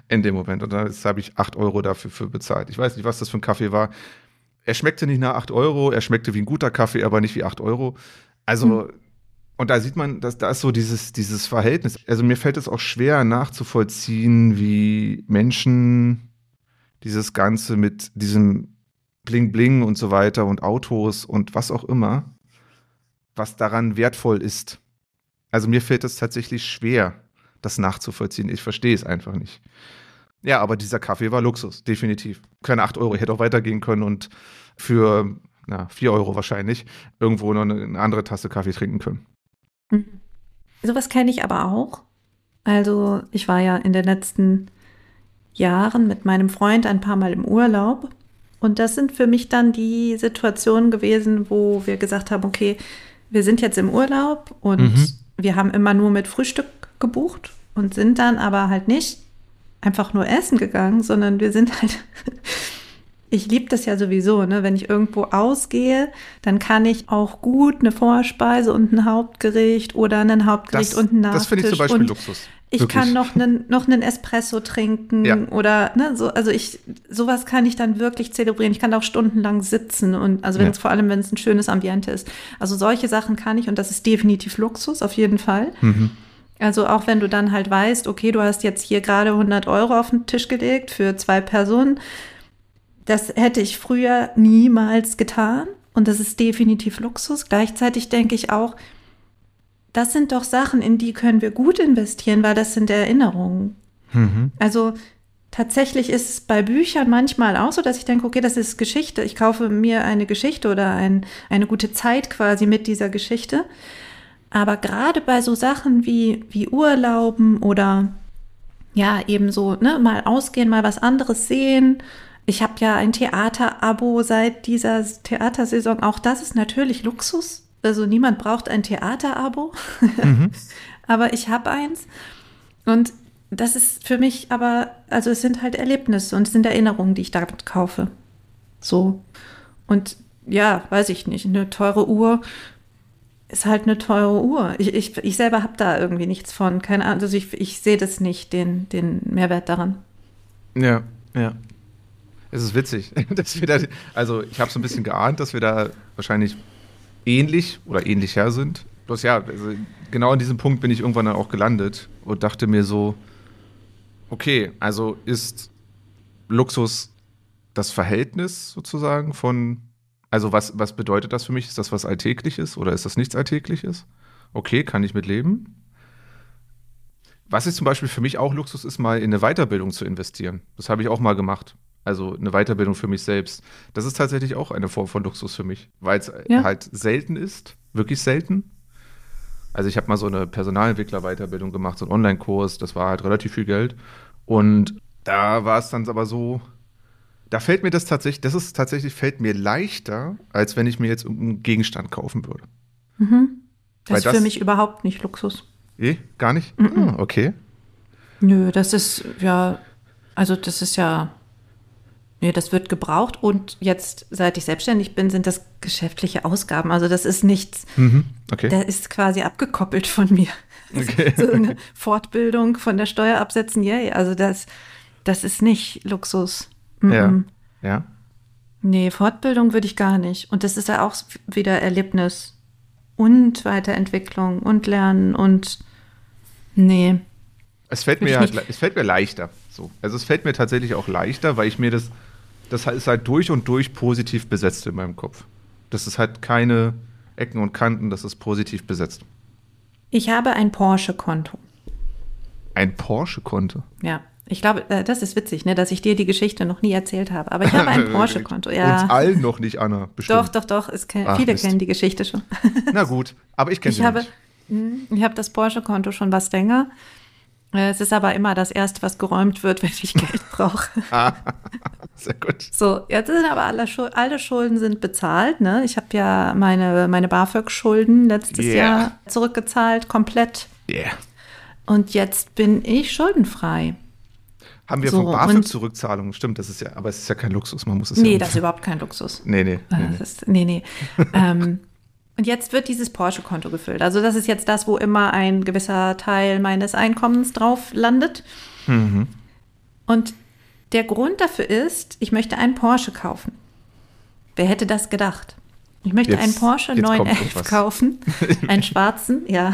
in dem Moment. Und dann habe ich 8 Euro dafür für bezahlt. Ich weiß nicht, was das für ein Kaffee war. Er schmeckte nicht nach 8 Euro, er schmeckte wie ein guter Kaffee, aber nicht wie 8 Euro. Also, hm. und da sieht man, dass da ist so dieses, dieses Verhältnis. Also mir fällt es auch schwer nachzuvollziehen, wie Menschen dieses Ganze mit diesem Bling Bling und so weiter und Autos und was auch immer, was daran wertvoll ist. Also mir fällt es tatsächlich schwer, das nachzuvollziehen. Ich verstehe es einfach nicht. Ja, aber dieser Kaffee war Luxus, definitiv. Keine 8 Euro, ich hätte auch weitergehen können und für na, 4 Euro wahrscheinlich irgendwo noch eine, andere Tasse Kaffee trinken können. Mhm. Sowas kenne ich aber auch. Also ich war ja in den letzten Jahren mit meinem Freund ein paar Mal im Urlaub. Und das sind für mich dann die Situationen gewesen, wo wir gesagt haben, okay, wir sind jetzt im Urlaub und mhm. wir haben immer nur mit Frühstück gebucht und sind dann aber halt nicht einfach nur essen gegangen, sondern wir sind halt, ich liebe das ja sowieso, ne? wenn ich irgendwo ausgehe, dann kann ich auch gut eine Vorspeise und ein Hauptgericht oder ein Hauptgericht das, und ein Nachtisch. Das finde ich zum Beispiel Luxus. Ich Wirklich. kann noch einen, noch einen Espresso trinken ja. oder ne, so, also ich sowas kann ich dann wirklich zelebrieren. Ich kann auch stundenlang sitzen und also wenn ja. es vor allem wenn es ein schönes Ambiente ist. Also solche Sachen kann ich und das ist definitiv Luxus auf jeden Fall. Mhm. Also auch wenn du dann halt weißt, okay, du hast jetzt hier gerade 100 Euro auf den Tisch gelegt für zwei Personen. Das hätte ich früher niemals getan und das ist definitiv Luxus. Gleichzeitig denke ich auch, das sind doch Sachen, in die können wir gut investieren, weil das sind Erinnerungen. Mhm. Also tatsächlich ist es bei Büchern manchmal auch so, dass ich denke, okay, das ist Geschichte. Ich kaufe mir eine Geschichte oder ein, eine gute Zeit quasi mit dieser Geschichte. Aber gerade bei so Sachen wie, wie Urlauben oder ja, eben so, ne, mal ausgehen, mal was anderes sehen. Ich habe ja ein Theaterabo seit dieser Theatersaison. Auch das ist natürlich Luxus. Also niemand braucht ein Theaterabo. Mhm. aber ich habe eins. Und das ist für mich aber, also es sind halt Erlebnisse und es sind Erinnerungen, die ich damit kaufe. So. Und ja, weiß ich nicht, eine teure Uhr ist halt eine teure Uhr. Ich, ich, ich selber habe da irgendwie nichts von. Keine Ahnung, also ich, ich sehe das nicht, den, den Mehrwert daran. Ja, ja. Es ist witzig, dass wir da, also ich habe so ein bisschen geahnt, dass wir da wahrscheinlich ähnlich oder ähnlicher sind. Bloß ja, also genau an diesem Punkt bin ich irgendwann dann auch gelandet und dachte mir so, okay, also ist Luxus das Verhältnis sozusagen von also was, was bedeutet das für mich? Ist das was Alltägliches oder ist das nichts Alltägliches? Okay, kann ich mit leben. Was ist zum Beispiel für mich auch Luxus ist, mal in eine Weiterbildung zu investieren. Das habe ich auch mal gemacht. Also eine Weiterbildung für mich selbst. Das ist tatsächlich auch eine Form von Luxus für mich, weil es ja. halt selten ist, wirklich selten. Also ich habe mal so eine Personalentwickler-Weiterbildung gemacht, so einen Online-Kurs, das war halt relativ viel Geld. Und da war es dann aber so, da fällt mir das tatsächlich, das ist tatsächlich, fällt mir leichter, als wenn ich mir jetzt einen Gegenstand kaufen würde. Mhm. Das ist für mich überhaupt nicht Luxus. Eh, gar nicht? Mhm. Okay. Nö, das ist ja, also das ist ja, nee, das wird gebraucht und jetzt, seit ich selbstständig bin, sind das geschäftliche Ausgaben. Also das ist nichts, mhm. okay. der ist quasi abgekoppelt von mir. Okay. so eine Fortbildung von der Steuer absetzen, yay. Also das, das ist nicht Luxus. Mhm. Ja. Ja. Nee, Fortbildung würde ich gar nicht. Und das ist ja auch wieder Erlebnis und Weiterentwicklung und Lernen und nee. Es fällt mir, halt, es fällt mir leichter. So. Also es fällt mir tatsächlich auch leichter, weil ich mir das, das ist halt durch und durch positiv besetzt in meinem Kopf. Das ist halt keine Ecken und Kanten, das ist positiv besetzt. Ich habe ein Porsche-Konto. Ein Porsche-Konto. Ja. Ich glaube, äh, das ist witzig, ne, dass ich dir die Geschichte noch nie erzählt habe. Aber ich habe ein Porsche-Konto. Ja. Uns allen noch nicht, Anna, bestimmt. Doch, doch, doch. Es kenn, Ach, viele Mist. kennen die Geschichte schon. Na gut, aber ich kenne Ich sie habe, nicht. Hm, ich habe das Porsche-Konto schon was länger. Äh, Es ist aber immer das Erste, was geräumt wird, wenn ich Geld brauche. Sehr gut. So, jetzt sind aber alle, Schul alle Schulden sind bezahlt. Ne? Ich habe ja meine, meine BAföG-Schulden letztes Yeah. Jahr zurückgezahlt, komplett. Yeah. Und jetzt bin ich schuldenfrei. Haben wir So, von BAföG und- Zurückzahlungen? Stimmt, das ist ja, aber es ist ja kein Luxus, man muss es Nee, ja. das ist überhaupt kein Luxus. Nee, nee. nee, nee. Das ist, nee, nee. ähm, und jetzt wird dieses Porsche-Konto gefüllt. Also das ist jetzt das, wo immer ein gewisser Teil meines Einkommens drauf landet. Mhm. Und der Grund dafür ist, ich möchte einen Porsche kaufen. Wer hätte das gedacht? Ich möchte Jetzt- einen Porsche jetzt kommt 911 irgendwas. kaufen, einen schwarzen, ja.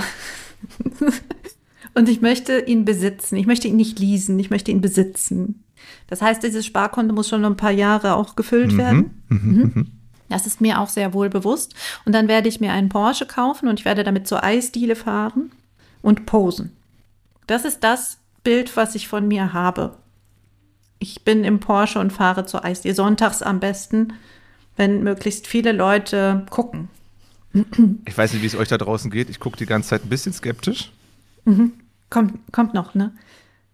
Und ich möchte ihn besitzen. Ich möchte ihn nicht leasen, ich möchte ihn besitzen. Das heißt, dieses Sparkonto muss schon noch ein paar Jahre auch gefüllt werden. Mhm. Das ist mir auch sehr wohl bewusst. Und dann werde ich mir einen Porsche kaufen und ich werde damit zur Eisdiele fahren und posen. Das ist das Bild, was ich von mir habe. Ich bin im Porsche und fahre zur Eisdiele. Sonntags am besten, wenn möglichst viele Leute gucken. Ich weiß nicht, wie es euch da draußen geht. Ich gucke die ganze Zeit ein bisschen skeptisch. Kommt, kommt noch, ne?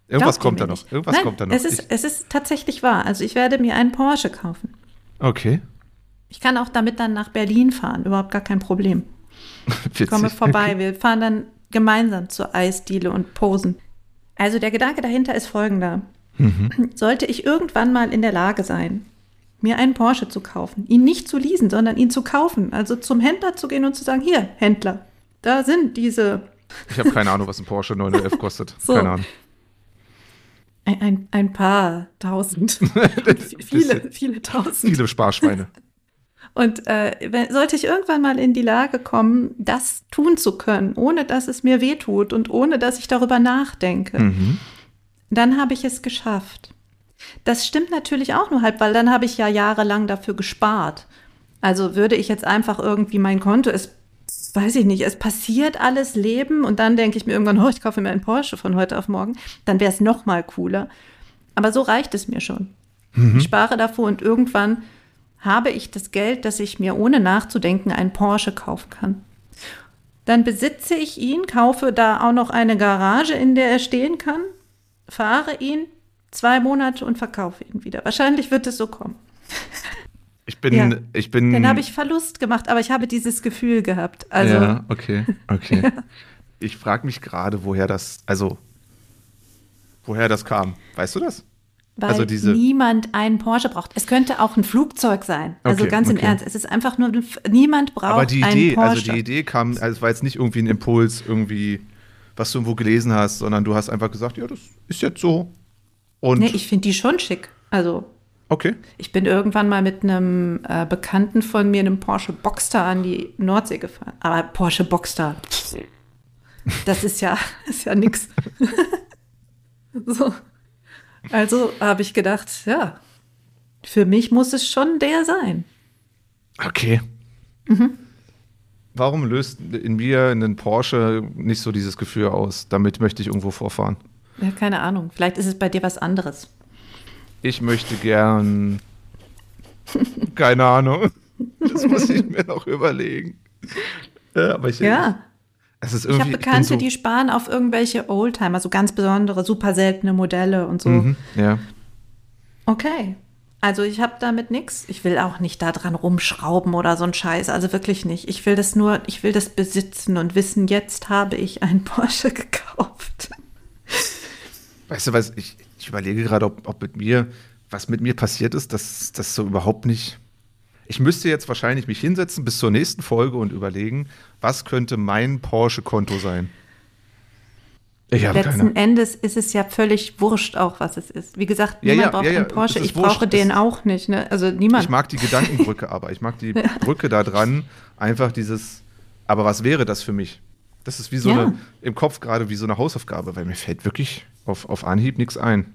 Irgendwas Glaubt kommt da noch. Irgendwas Nein, kommt da noch. Es ist, es ist tatsächlich wahr. Also ich werde mir einen Porsche kaufen. okay. Ich kann auch damit dann nach Berlin fahren, überhaupt gar kein Problem. Witzig. komme vorbei. Wir fahren dann gemeinsam zur Eisdiele und posen. Also der Gedanke dahinter ist folgender. Sollte ich irgendwann mal in der Lage sein, mir einen Porsche zu kaufen, ihn nicht zu leasen, sondern ihn zu kaufen, also zum Händler zu gehen und zu sagen, hier, Händler, da sind diese, Ich habe keine Ahnung, was ein Porsche 911 kostet. So. Keine Ahnung. ein, ein, ein paar tausend, viele, viele tausend. Viele Sparschweine. Und äh, wenn, sollte ich irgendwann mal in die Lage kommen, das tun zu können, ohne dass es mir wehtut und ohne dass ich darüber nachdenke, Mhm. dann habe ich es geschafft. Das stimmt natürlich auch nur halb, weil dann habe ich ja jahrelang dafür gespart. Also würde ich jetzt einfach irgendwie mein Konto, es weiß ich nicht, es passiert alles Leben und dann denke ich mir irgendwann, oh, ich kaufe mir einen Porsche von heute auf morgen, dann wäre es noch mal cooler. Aber so reicht es mir schon. Ich spare davor und irgendwann habe ich das Geld, dass ich mir ohne nachzudenken einen Porsche kaufen kann. Dann besitze ich ihn, kaufe da auch noch eine Garage, in der er stehen kann, fahre ihn zwei Monate und verkaufe ihn wieder. Wahrscheinlich wird es so kommen. Ich bin, Ja. ich bin. Dann habe ich Verlust gemacht, aber ich habe dieses Gefühl gehabt. Also, ja, okay, okay. Ich frage mich gerade, woher das, also, woher das kam. Weißt du das? Weil also diese- niemand einen Porsche braucht. Es könnte auch ein Flugzeug sein. Also Okay, ganz im okay. Ernst, es ist einfach nur, niemand braucht Aber die einen Idee, Porsche. also die Idee kam, also es war jetzt nicht irgendwie ein Impuls, irgendwie, was du irgendwo gelesen hast, sondern du hast einfach gesagt, ja, das ist jetzt so. Und nee, ich finde die schon schick. Also okay. Ich bin irgendwann mal mit einem äh, Bekannten von mir, einem Porsche Boxster, an die Nordsee gefahren. Aber Porsche Boxster, das ist ja, ist ja nix. so. Also habe ich gedacht, ja, für mich muss es schon der sein. Okay. Mhm. Warum löst in mir einen Porsche nicht so dieses Gefühl aus? Damit möchte ich irgendwo vorfahren. Ja, keine Ahnung. Vielleicht ist es bei dir was anderes. Ich möchte gern. Keine Ahnung. Das muss ich mir noch überlegen. Ja, aber ich, Ja. Es ist Ich habe Bekannte, so, die sparen auf irgendwelche Oldtimer, so ganz besondere, super seltene Modelle und so. Mhm, ja. Okay. Also ich habe damit nichts. Ich will auch nicht da dran rumschrauben oder so ein Scheiß. Also wirklich nicht. Ich will das nur, ich will das besitzen und wissen, jetzt habe ich einen Porsche gekauft. Weißt du was, ich, ich überlege gerade, ob, ob mit mir, was mit mir passiert ist, dass das so überhaupt nicht. Ich müsste jetzt wahrscheinlich mich hinsetzen bis zur nächsten Folge und überlegen, was könnte mein Porsche-Konto sein. Ich habe Letzten keine. Endes ist es ja völlig wurscht auch, was es ist. Wie gesagt, Ja, niemand ja, braucht ja, einen Porsche. Ich wurscht. brauche den auch nicht. Ne? Also niemand. Ich mag die Gedankenbrücke aber. Ich mag die Brücke da dran. Einfach dieses, aber was wäre das für mich? Das ist wie so eine, im Kopf gerade wie so eine Hausaufgabe, weil mir fällt wirklich auf, auf Anhieb nichts ein.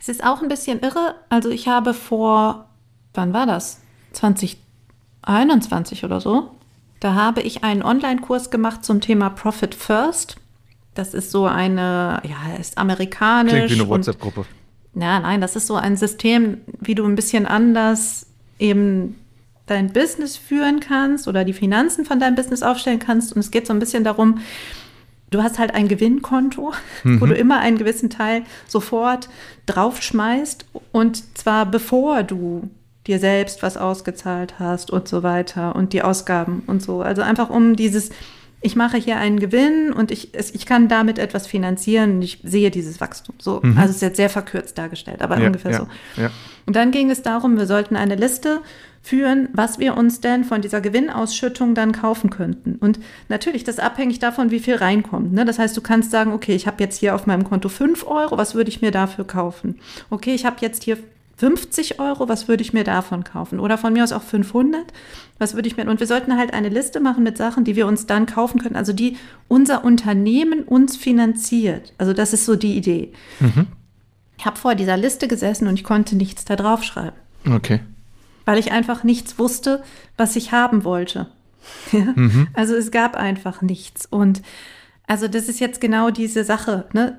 Es ist auch ein bisschen irre. Also ich habe vor, wann war das? 2021 oder so. Da habe ich einen Online-Kurs gemacht zum Thema Profit First. Das ist so eine, ja, ist amerikanisch. Klingt wie eine WhatsApp-Gruppe. Ja, nein, das ist so ein System, wie du ein bisschen anders eben dein Business führen kannst oder die Finanzen von deinem Business aufstellen kannst. Und es geht so ein bisschen darum, du hast halt ein Gewinnkonto, wo du immer einen gewissen Teil sofort draufschmeißt und zwar bevor du dir selbst was ausgezahlt hast und so weiter und die Ausgaben und so. Also einfach um dieses, ich mache hier einen Gewinn und ich, es, ich kann damit etwas finanzieren und ich sehe dieses Wachstum. So, also es ist jetzt sehr verkürzt dargestellt, aber Ja, ungefähr ja, so. Ja. Und dann ging es darum, wir sollten eine Liste führen, was wir uns denn von dieser Gewinnausschüttung dann kaufen könnten. Und natürlich, das ist abhängig davon, wie viel reinkommt. Ne? Das heißt, du kannst sagen, okay, ich habe jetzt hier auf meinem Konto 5 Euro, was würde ich mir dafür kaufen? Okay, ich habe jetzt hier 50 Euro, was würde ich mir davon kaufen? Oder von mir aus auch 500, was würde ich mir... Und wir sollten halt eine Liste machen mit Sachen, die wir uns dann kaufen können, also die unser Unternehmen uns finanziert. Also das ist so die Idee. Ich habe vor dieser Liste gesessen und ich konnte nichts da draufschreiben Okay. weil ich einfach nichts wusste, was ich haben wollte. Ja? Also es gab einfach nichts. Und also das ist jetzt genau diese Sache. Ne?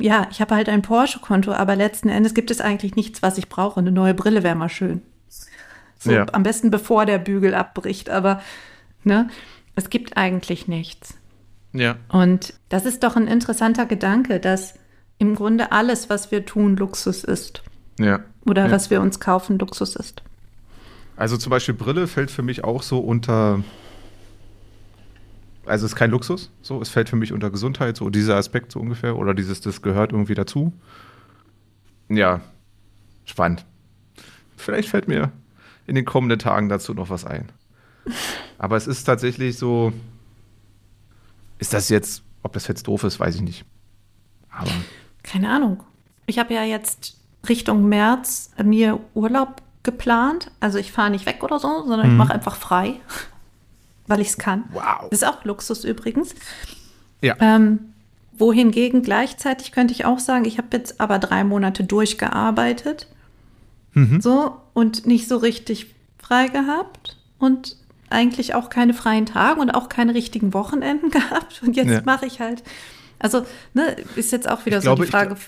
Ja, ich habe halt ein Porsche-Konto, aber letzten Endes gibt es eigentlich nichts, was ich brauche. Eine neue Brille wäre mal schön. So, Ja. Am besten bevor der Bügel abbricht, aber ne, es gibt eigentlich nichts. Ja. Und das ist doch ein interessanter Gedanke, dass im Grunde alles, was wir tun, Luxus ist. Ja. Oder ja. was wir uns kaufen, Luxus ist. Also zum Beispiel Brille fällt für mich auch so unter. Also es ist kein Luxus, so es fällt für mich unter Gesundheit, so dieser Aspekt so ungefähr oder dieses, das gehört irgendwie dazu. Ja, spannend. Vielleicht fällt mir in den kommenden Tagen dazu noch was ein. Aber es ist tatsächlich so. Ist das jetzt, ob das jetzt doof ist, weiß ich nicht. Aber Keine Ahnung. Ich habe ja jetzt Richtung März mir Urlaub geplant. Also ich fahre nicht weg oder so, sondern ich mache einfach frei, weil ich es kann. Wow. Das ist auch Luxus übrigens. ja. Ähm, wohingegen gleichzeitig könnte ich auch sagen, ich habe jetzt aber drei Monate durchgearbeitet. So und nicht so richtig frei gehabt und eigentlich auch keine freien Tage und auch keine richtigen Wochenenden gehabt. Und jetzt Ja. mache ich halt. Also, ne, ist jetzt auch wieder Ich so glaube, die ich Frage, gl-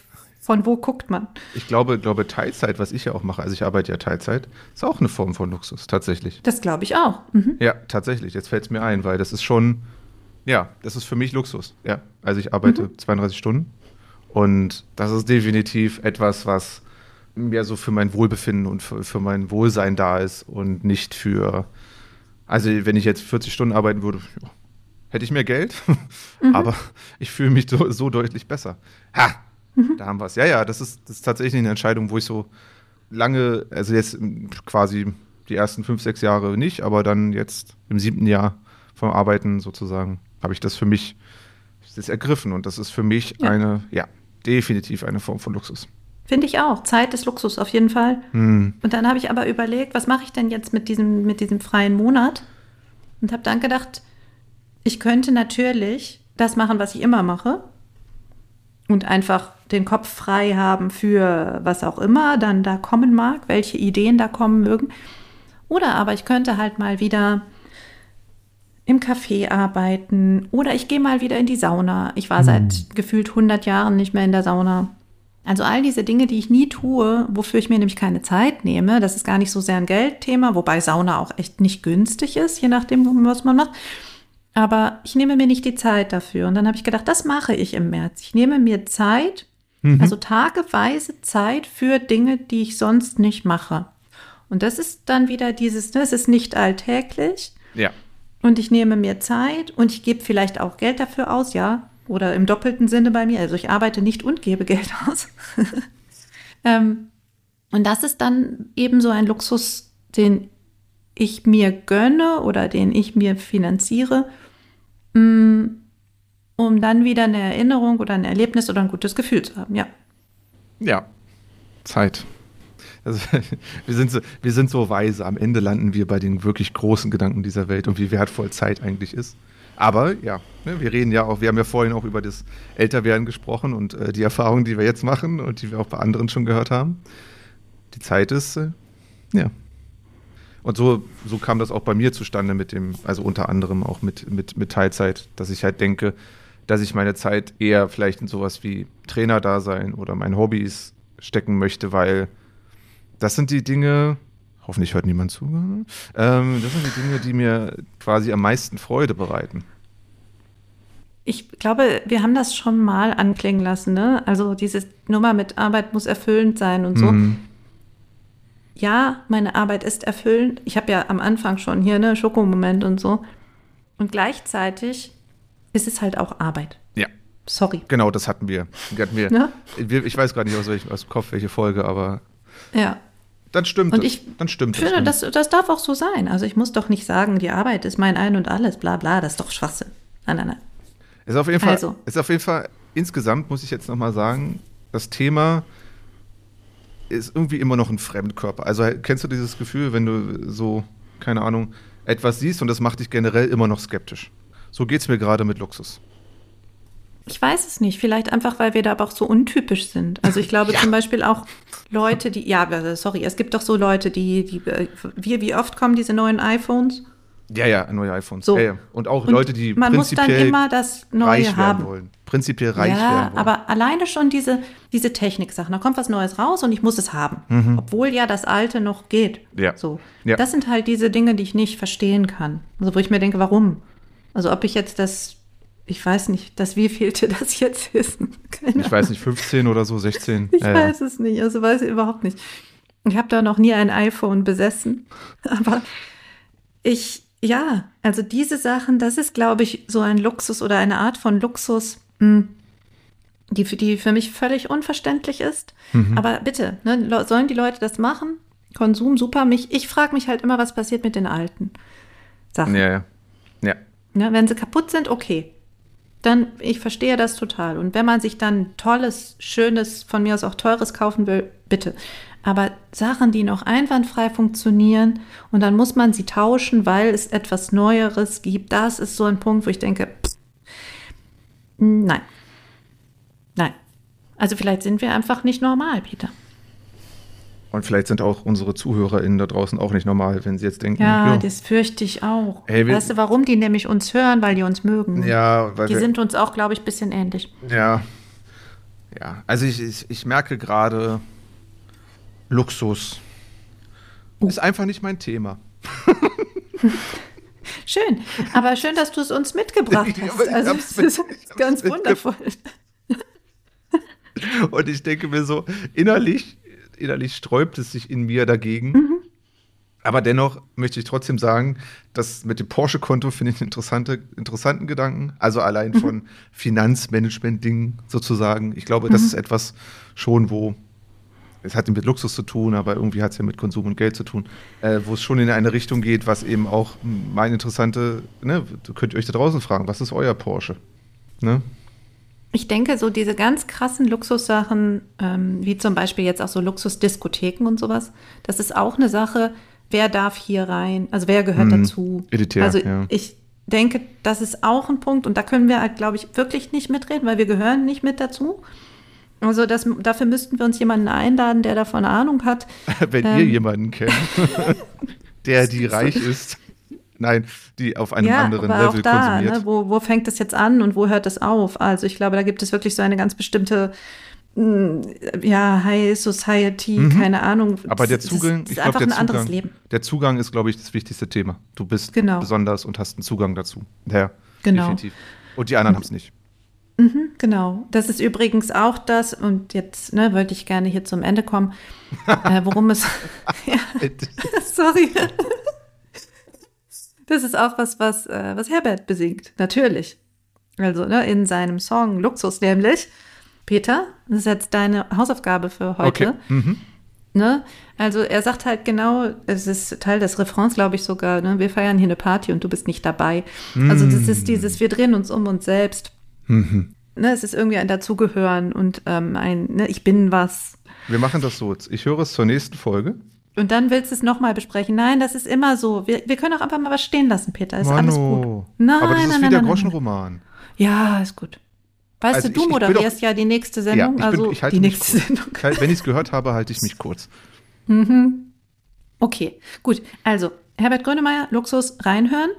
von wo guckt man? Ich glaube, glaube Teilzeit, was ich ja auch mache, also ich arbeite ja Teilzeit, ist auch eine Form von Luxus, tatsächlich. Das glaube ich auch. Mhm. Ja, tatsächlich. Jetzt fällt es mir ein, weil das ist schon, ja, das ist für mich Luxus. Ja, also ich arbeite 32 Stunden und das ist definitiv etwas, was mehr so für mein Wohlbefinden und für, für mein Wohlsein da ist und nicht für, also wenn ich jetzt 40 Stunden arbeiten würde, ja, hätte ich mehr Geld, aber ich fühle mich so, so deutlich besser. Ha, da haben wir es. Ja, ja, das ist, das ist tatsächlich eine Entscheidung, wo ich so lange, also jetzt quasi die ersten fünf, sechs Jahre nicht, aber dann jetzt im siebten Jahr vom Arbeiten sozusagen habe ich das für mich das ergriffen und das ist für mich Ja. eine, ja, definitiv eine Form von Luxus. Finde ich auch. Zeit ist Luxus auf jeden Fall. Hm. Und dann habe ich aber überlegt, was mache ich denn jetzt mit diesem, mit diesem freien Monat? Und habe dann gedacht, ich könnte natürlich das machen, was ich immer mache. Und einfach den Kopf frei haben für was auch immer dann da kommen mag, welche Ideen da kommen mögen. Oder aber ich könnte halt mal wieder im Café arbeiten oder ich gehe mal wieder in die Sauna. Ich war seit gefühlt 100 Jahren nicht mehr in der Sauna. Also all diese Dinge, die ich nie tue, wofür ich mir nämlich keine Zeit nehme, das ist gar nicht so sehr ein Geldthema, wobei Sauna auch echt nicht günstig ist, je nachdem, was man macht. Aber ich nehme mir nicht die Zeit dafür. Und dann habe ich gedacht, das mache ich im März. Ich nehme mir Zeit, also tageweise Zeit für Dinge, die ich sonst nicht mache. Und das ist dann wieder dieses, ne, es ist nicht alltäglich. Ja. Und ich nehme mir Zeit und ich gebe vielleicht auch Geld dafür aus, ja. Oder im doppelten Sinne bei mir. Also ich arbeite nicht und gebe Geld aus. ähm, und das ist dann eben so ein Luxus, den ich mir gönne oder den ich mir finanziere, um dann wieder eine Erinnerung oder ein Erlebnis oder ein gutes Gefühl zu haben. Ja. Ja, Zeit. Also, wir, sind so, wir sind so weise. Am Ende landen wir bei den wirklich großen Gedanken dieser Welt und wie wertvoll Zeit eigentlich ist. Aber ja, ne, wir reden ja auch, wir haben ja vorhin auch über das Älterwerden gesprochen und äh, die Erfahrungen, die wir jetzt machen und die wir auch bei anderen schon gehört haben. Die Zeit ist, äh, ja. Und so, so kam das auch bei mir zustande mit dem, also unter anderem auch mit, mit, mit Teilzeit, dass ich halt denke, dass ich meine Zeit eher vielleicht in sowas wie Trainer-Dasein oder mein Hobbys stecken möchte, weil das sind die Dinge, hoffentlich hört niemand zu, ähm, das sind die Dinge, die mir quasi am meisten Freude bereiten. Ich glaube, wir haben das schon mal anklingen lassen, ne? Also diese Nummer mit Arbeit muss erfüllend sein und so. Mhm. Ja, meine Arbeit ist erfüllend. Ich habe ja am Anfang schon hier ne Schokomoment und so. Und gleichzeitig ist es halt auch Arbeit. Ja, Sorry. genau, das hatten wir. hatten wir. Ne? ich weiß gar nicht aus, welchem, aus dem Kopf, welche Folge, aber Ja. dann stimmt Und es. ich Dann stimmt finde, es. das, das darf auch so sein. Also ich muss doch nicht sagen, die Arbeit ist mein Ein und alles, bla bla, das ist doch Schwachsinn. Nein, nein, nein. Ist auf jeden Fall, Also. ist auf jeden Fall, insgesamt muss ich jetzt nochmal sagen, das Thema ist irgendwie immer noch ein Fremdkörper. Also kennst du dieses Gefühl, wenn du so, keine Ahnung, etwas siehst und das macht dich generell immer noch skeptisch. So geht es mir gerade mit Luxus. Ich weiß es nicht. Vielleicht einfach, weil wir da aber auch so untypisch sind. Also ich glaube zum Beispiel auch Leute, die, ja, sorry, es gibt doch so Leute, die, die, äh, wie, wie oft kommen diese neuen iPhones? Ja, ja, neue iPhones. So. Ja, ja. Und auch Und Leute, die man muss dann prinzipiell immer das Neue reich haben. wollen. Prinzipiell reich ja, werden wollen. aber alleine schon diese, diese Technik-Sachen. Da kommt was Neues raus und ich muss es haben. Obwohl ja das Alte noch geht. Mhm. Ja. So. Ja. Das sind halt diese Dinge, die ich nicht verstehen kann. Also wo ich mir denke, warum? Also ob ich jetzt das, ich weiß nicht, das wievielte das jetzt ist. Keine ich weiß nicht, 15 oder so, 16. ich ja, ja. weiß es nicht, also weiß ich überhaupt nicht. Ich habe da noch nie ein iPhone besessen, aber ich, ja, also diese Sachen, das ist, glaube ich, so ein Luxus oder eine Art von Luxus, mh, die, für- die für mich völlig unverständlich ist. Mhm. Aber bitte, ne, le- sollen die Leute das machen? Konsum, super. Mich, ich frage mich halt immer, was passiert mit den alten Sachen. Ja, ja. Ja. Ne, wenn sie kaputt sind, okay. Dann, ich verstehe das total. Und wenn man sich dann tolles, schönes, von mir aus auch teures kaufen will, bitte. Aber Sachen, die noch einwandfrei funktionieren und dann muss man sie tauschen, weil es etwas Neueres gibt, das ist so ein Punkt, wo ich denke, pff, nein. Nein. Also vielleicht sind wir einfach nicht normal, Peter. Und vielleicht sind auch unsere ZuhörerInnen da draußen auch nicht normal, wenn sie jetzt denken, Ja, ja, das fürchte ich auch. Ey, weißt du, warum die nämlich uns hören? Weil die uns mögen. ja weil Die wir, sind uns auch, glaube ich, ein bisschen ähnlich. Ja. Ja, also ich, ich, ich merke gerade, Luxus Oh. ist einfach nicht mein Thema. Schön, aber schön, dass du es uns mitgebracht hast. Also, mit- ist ganz wundervoll. Und ich denke mir so, innerlich, innerlich sträubt es sich in mir dagegen. Mhm. Aber dennoch möchte ich trotzdem sagen, dass mit dem Porsche-Konto finde ich einen interessante, interessanten Gedanken. Also Mhm. allein von Finanzmanagement-Dingen sozusagen. Ich glaube, das Mhm. ist etwas schon, wo es hat mit Luxus zu tun, aber irgendwie hat es ja mit Konsum und Geld zu tun, äh, wo es schon in eine Richtung geht, was eben auch mein interessante, ne, könnt ihr euch da draußen fragen, was ist euer Porsche? Ne? Ich denke, so diese ganz krassen Luxussachen, ähm, wie zum Beispiel jetzt auch so Luxusdiskotheken und sowas, das ist auch eine Sache, wer darf hier rein, also wer gehört Mhm. dazu. Elitär, also ja. ich denke, das ist auch ein Punkt und da können wir halt, glaube ich, wirklich nicht mitreden, weil wir gehören nicht mit dazu. Also das, dafür müssten wir uns jemanden einladen, der davon Ahnung hat. Wenn Ähm. ihr jemanden kennt, der die reich ist. Nein, die auf einem anderen aber Level auch da, konsumiert. ne, wo, wo fängt es jetzt an und wo hört es auf? Also ich glaube, da gibt es wirklich so eine ganz bestimmte mh, ja, High Society, keine Ahnung. Mhm. Aber der Das- Zugang, das ich ist glaube, einfach der ein anderes Zugang, Leben. der Zugang ist, glaube ich, das wichtigste Thema. Du bist Genau. besonders und hast einen Zugang dazu. Ja, Genau. definitiv. Und die anderen haben es nicht. Genau. Das ist übrigens auch das, und jetzt ne, wollte ich gerne hier zum Ende kommen, äh, worum es. ja, sorry. Das ist auch was, was, äh, was Herbert besingt, natürlich. Also ne, in seinem Song Luxus nämlich. Peter, das ist jetzt deine Hausaufgabe für heute. Okay. Mhm. Ne? Also er sagt halt genau, es ist Teil des Refrains, glaube ich sogar, ne? wir feiern hier eine Party und du bist nicht dabei. Also das ist dieses, wir drehen uns um uns selbst. Mhm. Ne, es ist irgendwie ein Dazugehören und ähm, ein, ne, ich bin was. Wir machen das so. Ich höre es zur nächsten Folge. Und dann willst du es nochmal besprechen. Nein, das ist immer so. Wir, wir können auch einfach mal was stehen lassen, Peter. Ist alles gut. Nein, Aber das ist nein, wie nein, der nein, Groschenroman. Ja, ist gut. Weißt Also du, du ich- ich will moderierst ja die nächste Sendung. ich bin- also ich halte die nächste kurz. Sendung. Wenn ich es gehört habe, halte ich mich kurz. Okay, gut. Also, Herbert Grönemeyer, Luxus, reinhören.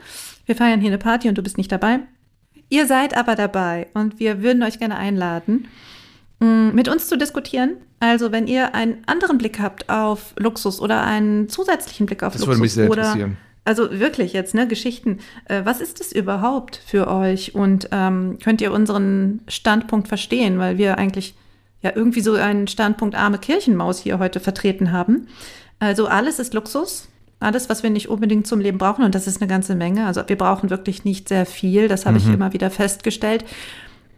Wir feiern hier eine Party und du bist nicht dabei. Ihr seid aber dabei und wir würden euch gerne einladen, mh, mit uns zu diskutieren. Also, wenn ihr einen anderen Blick habt auf Luxus oder einen zusätzlichen Blick auf Das Luxus würde mich sehr oder interessieren. also wirklich jetzt, ne, Geschichten. Äh, was ist das überhaupt für euch? Und ähm, könnt ihr unseren Standpunkt verstehen? Weil wir eigentlich ja irgendwie so einen Standpunkt arme Kirchenmaus hier heute vertreten haben. Also alles ist Luxus. Alles, was wir nicht unbedingt zum Leben brauchen, und das ist eine ganze Menge. Also wir brauchen wirklich nicht sehr viel, das habe ich immer wieder festgestellt.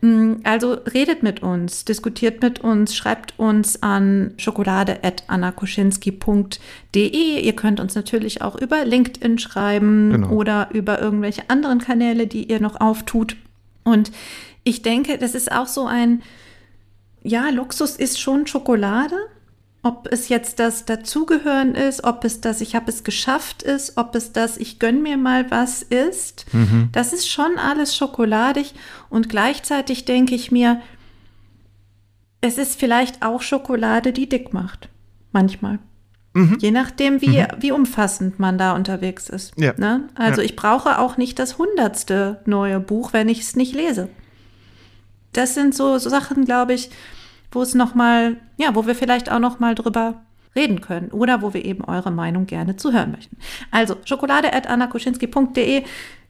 Mm, Also redet mit uns, diskutiert mit uns, schreibt uns an schokolade.annakoschinski.de. Ihr könnt uns natürlich auch über LinkedIn schreiben Genau. oder über irgendwelche anderen Kanäle, die ihr noch auftut. Und ich denke, das ist auch so ein, ja, Luxus ist schon Schokolade. Ob es jetzt das Dazugehören ist, ob es das Ich habe es geschafft ist, ob es das Ich gönn mir mal was ist, das ist schon alles schokoladig. Und gleichzeitig denke ich mir, es ist vielleicht auch Schokolade, die dick macht. Manchmal. Je nachdem, wie, wie umfassend man da unterwegs ist. Ja. Ne? Also Ja. ich brauche auch nicht das hundertste neue Buch, wenn ich es nicht lese. Das sind so, so Sachen, glaube ich, wo es noch mal, ja, wo wir vielleicht auch noch mal drüber reden können oder wo wir eben eure Meinung gerne zuhören möchten. Also schokolade@annakoschinski.de.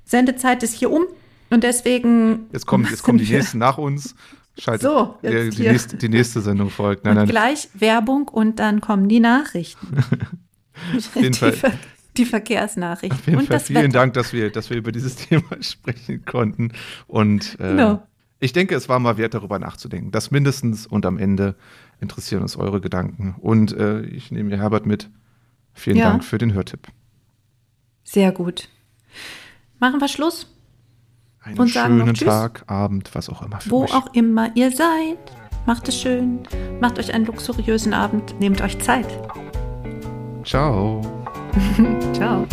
Sendezeit ist hier um und deswegen Jetzt kommen, jetzt kommen die wir- nächsten nach uns. Schaltet, So, jetzt die, hier. nächste, die nächste Sendung folgt. Nein, und nein. gleich Werbung und dann kommen die Nachrichten. jeden die, Fall. Ver die Verkehrsnachrichten Auf jeden und Fall vielen Wetter. Dank, dass wir, dass wir über dieses Thema sprechen konnten. Und äh, Genau. Ich denke, es war mal wert, darüber nachzudenken. Das mindestens und am Ende interessieren uns eure Gedanken. Und äh, ich nehme hier Herbert mit. Vielen Ja. Dank für den Hörtipp. Sehr gut. Machen wir Schluss. Einen Und schönen. Tag, Abend, was auch immer Wo euch. auch immer ihr seid. Macht es schön. Macht euch einen luxuriösen Abend. Nehmt euch Zeit. Ciao. Ciao.